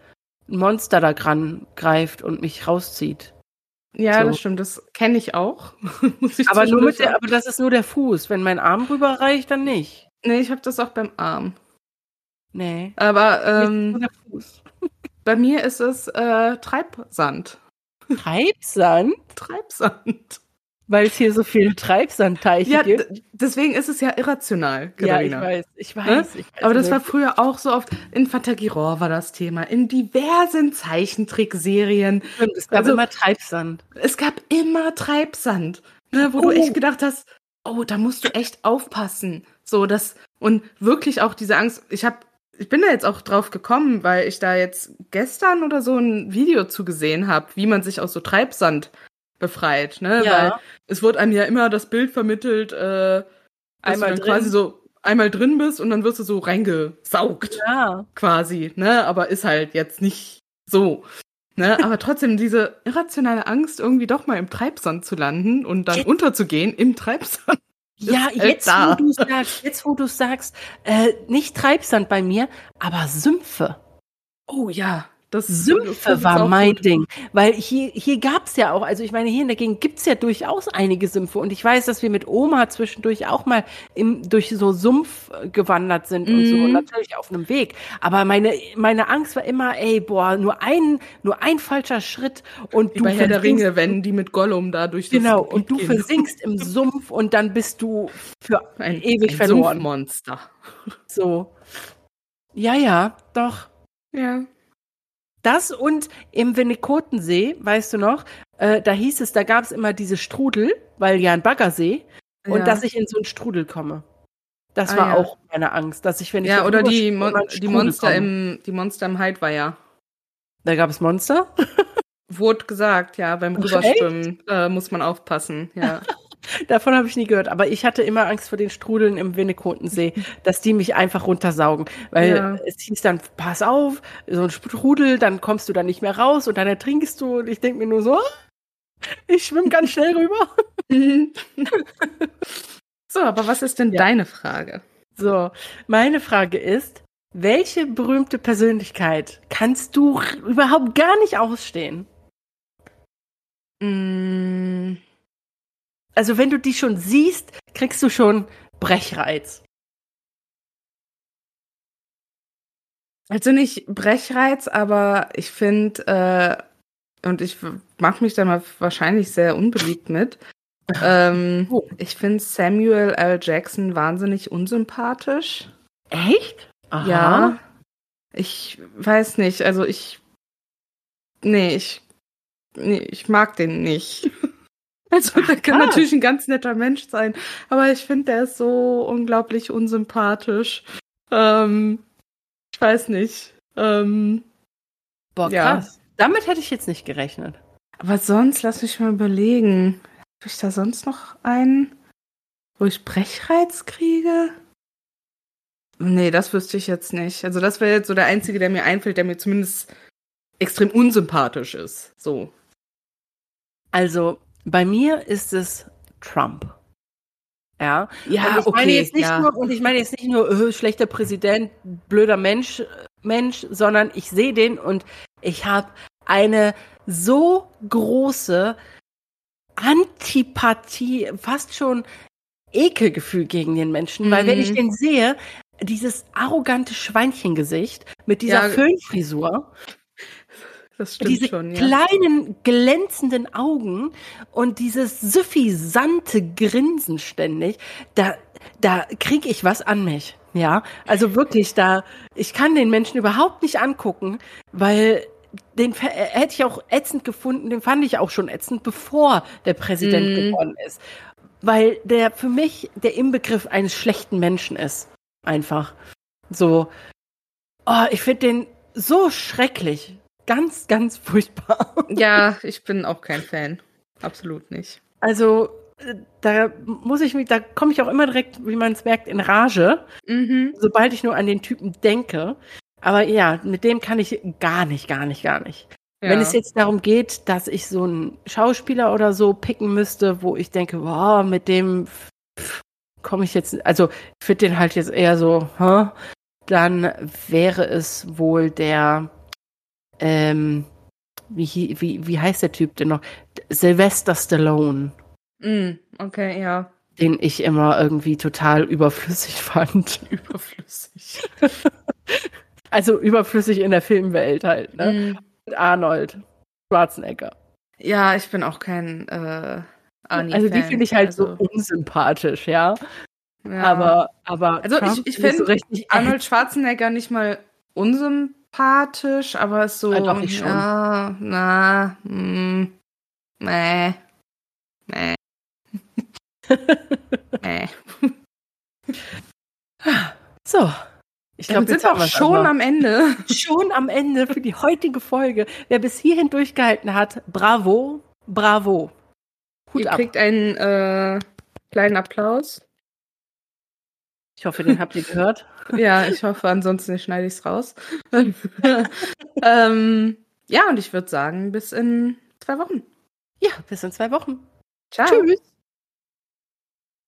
ein Monster da dran greift und mich rauszieht. Ja, So. das stimmt. Das kenne ich auch. [LAUGHS] Ich Aber nur mit der, aber das ist nur der Fuß. Wenn mein Arm rüberreicht, dann nicht. Nee, ich habe das auch beim Arm. Nee. Aber nur ähm, der Fuß. [LAUGHS] bei mir ist es äh, Treibsand. Treibsand? Treibsand. Weil es hier so viele Treibsandteiche Ja, gibt. deswegen ist es ja irrational, Ja, ich Katharina. weiß, ich weiß. Ne? Ich weiß Aber das nur- war früher auch so oft. In Fantagiror war das Thema. In diversen Zeichentrickserien. Stimmt, es gab Also- immer Treibsand. Es gab immer Treibsand, ne, wo Oh. du echt gedacht hast, oh, da musst du echt aufpassen. So, das, und wirklich auch diese Angst. Ich habe ich bin da jetzt auch drauf gekommen, weil ich da jetzt gestern oder so ein Video zu gesehen habe, wie man sich aus so Treibsand befreit, ne? Ja. Weil es wurde einem ja immer das Bild vermittelt, äh, Einmal drin. quasi so einmal drin bist und dann wirst du so reingesaugt Ja. quasi, ne? Aber ist halt jetzt nicht so. Ne? [LAUGHS] Aber trotzdem diese irrationale Angst, irgendwie doch mal im Treibsand zu landen und dann Jetzt- unterzugehen im Treibsand. [LAUGHS] Ja, halt jetzt da. wo du sagst, jetzt wo du sagst, äh, nicht Treibsand bei mir, aber Sümpfe. Oh ja, das Sümpfe war mein gut. Ding. Weil hier, hier gab's ja auch, also ich meine, hier in der Gegend gibt's ja durchaus einige Sümpfe. Und ich weiß, dass wir mit Oma zwischendurch auch mal im, durch so Sumpf äh, gewandert sind und so. Mhm. Und natürlich auf einem Weg. Aber meine, meine Angst war immer, ey, boah, nur ein, nur ein falscher Schritt und Wie du bei Herr der Ringe, wenn die mit Gollum da durch das Genau, und du gehen. versinkst im [LAUGHS] Sumpf und dann bist du für ein, ewig ein verloren. Sumpfmonster. So. Ja, ja, doch. Ja. Das und im Winnikotensee, weißt du noch, äh, da hieß es, da gab es immer diese Strudel, weil ja ein Baggersee, und ja. dass ich in so einen Strudel komme. Das Ah, war ja. auch meine Angst, dass ich, wenn ich ja, oder die, Mon die Monster komme. im die Monster im Heidweiher. Da gab es Monster? Wurde gesagt, ja, beim [LAUGHS] Rüberschwimmen äh, muss man aufpassen. Ja. [LAUGHS] Davon habe ich nie gehört, aber ich hatte immer Angst vor den Strudeln im Winnikotensee, [LAUGHS] dass die mich einfach runtersaugen. Weil Ja. es hieß dann, pass auf, so ein Strudel, dann kommst du da nicht mehr raus und dann ertrinkst du und ich denke mir nur so, [LAUGHS] ich schwimme ganz schnell rüber. [LAUGHS] so, aber was ist denn Ja. deine Frage? So, meine Frage ist, welche berühmte Persönlichkeit kannst du überhaupt gar nicht ausstehen? Mm, Also wenn du die schon siehst, kriegst du schon Brechreiz. Also nicht Brechreiz, aber ich finde, äh, und ich mache mich da mal wahrscheinlich sehr unbeliebt mit, [LAUGHS] ähm, oh. Ich finde Samuel L. Jackson wahnsinnig unsympathisch. Echt? Aha. Ja. Ich weiß nicht, also ich. Nee, ich. Nee, ich mag den nicht. [LAUGHS] Also, der kann natürlich ein ganz netter Mensch sein, aber ich finde, der ist so unglaublich unsympathisch. Ähm, ich weiß nicht. Ähm, Boah, krass. Ja. Damit hätte ich jetzt nicht gerechnet. Aber sonst, lass mich mal überlegen. Habe ich da sonst noch einen, wo ich Brechreiz kriege? Nee, das wüsste ich jetzt nicht. Also das wäre jetzt so der einzige, der mir einfällt, der mir zumindest extrem unsympathisch ist. So. Also bei mir ist es Trump. Ja, ja und ich okay, meine jetzt nicht ja. nur und ich meine jetzt nicht nur öh, schlechter Präsident, blöder Mensch, Mensch, sondern ich sehe den und ich habe eine so große Antipathie, fast schon Ekelgefühl gegen den Menschen, mhm. weil wenn ich mhm. den sehe, dieses arrogante Schweinchengesicht mit dieser ja. Föhnfrisur, das stimmt diese schon, ja. kleinen glänzenden Augen und dieses suffisante Grinsen ständig, da, da kriege ich was an mich. Ja, also wirklich, da, ich kann den Menschen überhaupt nicht angucken, weil den hätte ich auch ätzend gefunden, den fand ich auch schon ätzend, bevor der Präsident mm. geworden ist. Weil der für mich der Inbegriff eines schlechten Menschen ist. Einfach. So. Oh, ich finde den so schrecklich. Ganz, ganz furchtbar. [LAUGHS] Ja, ich bin auch kein Fan. Absolut nicht. Also, äh, da muss ich mich, da komme ich auch immer direkt, wie man es merkt, in Rage, mhm. sobald ich nur an den Typen denke. Aber ja, mit dem kann ich gar nicht, gar nicht, gar nicht. Ja. Wenn es jetzt darum geht, dass ich so einen Schauspieler oder so picken müsste, wo ich denke, wow, mit dem komme ich jetzt, also ich finde den halt jetzt eher so, huh? dann wäre es wohl der, ähm, wie, wie, wie heißt der Typ denn noch? Sylvester Stallone. Mm, okay, ja. Den ich immer irgendwie total überflüssig fand. [LAUGHS] Überflüssig. [LAUGHS] Also überflüssig in der Filmwelt halt, ne? Mhm. Arnold Schwarzenegger. Ja, ich bin auch kein äh, Arnie Also die finde ich halt also. so unsympathisch, ja. ja. Aber, aber also Trump ich, ich finde so Arnold Schwarzenegger nicht mal unsympathisch, aber ist so. Ja, doch, ich schon. Ja, na, mh, nee, nee. nee. so, ich glaube, wir sind auch schon am Ende. [LAUGHS] Schon am Ende für die heutige Folge. Wer bis hierhin durchgehalten hat, bravo, bravo. Hut ihr ab. kriegt einen äh, kleinen Applaus. Ich hoffe, den habt ihr gehört. Ja, ich hoffe, ansonsten schneide ich es raus. [LAUGHS] ähm, ja, und ich würde sagen, bis in zwei Wochen. Ja, bis in zwei Wochen. Ciao. Tschüss.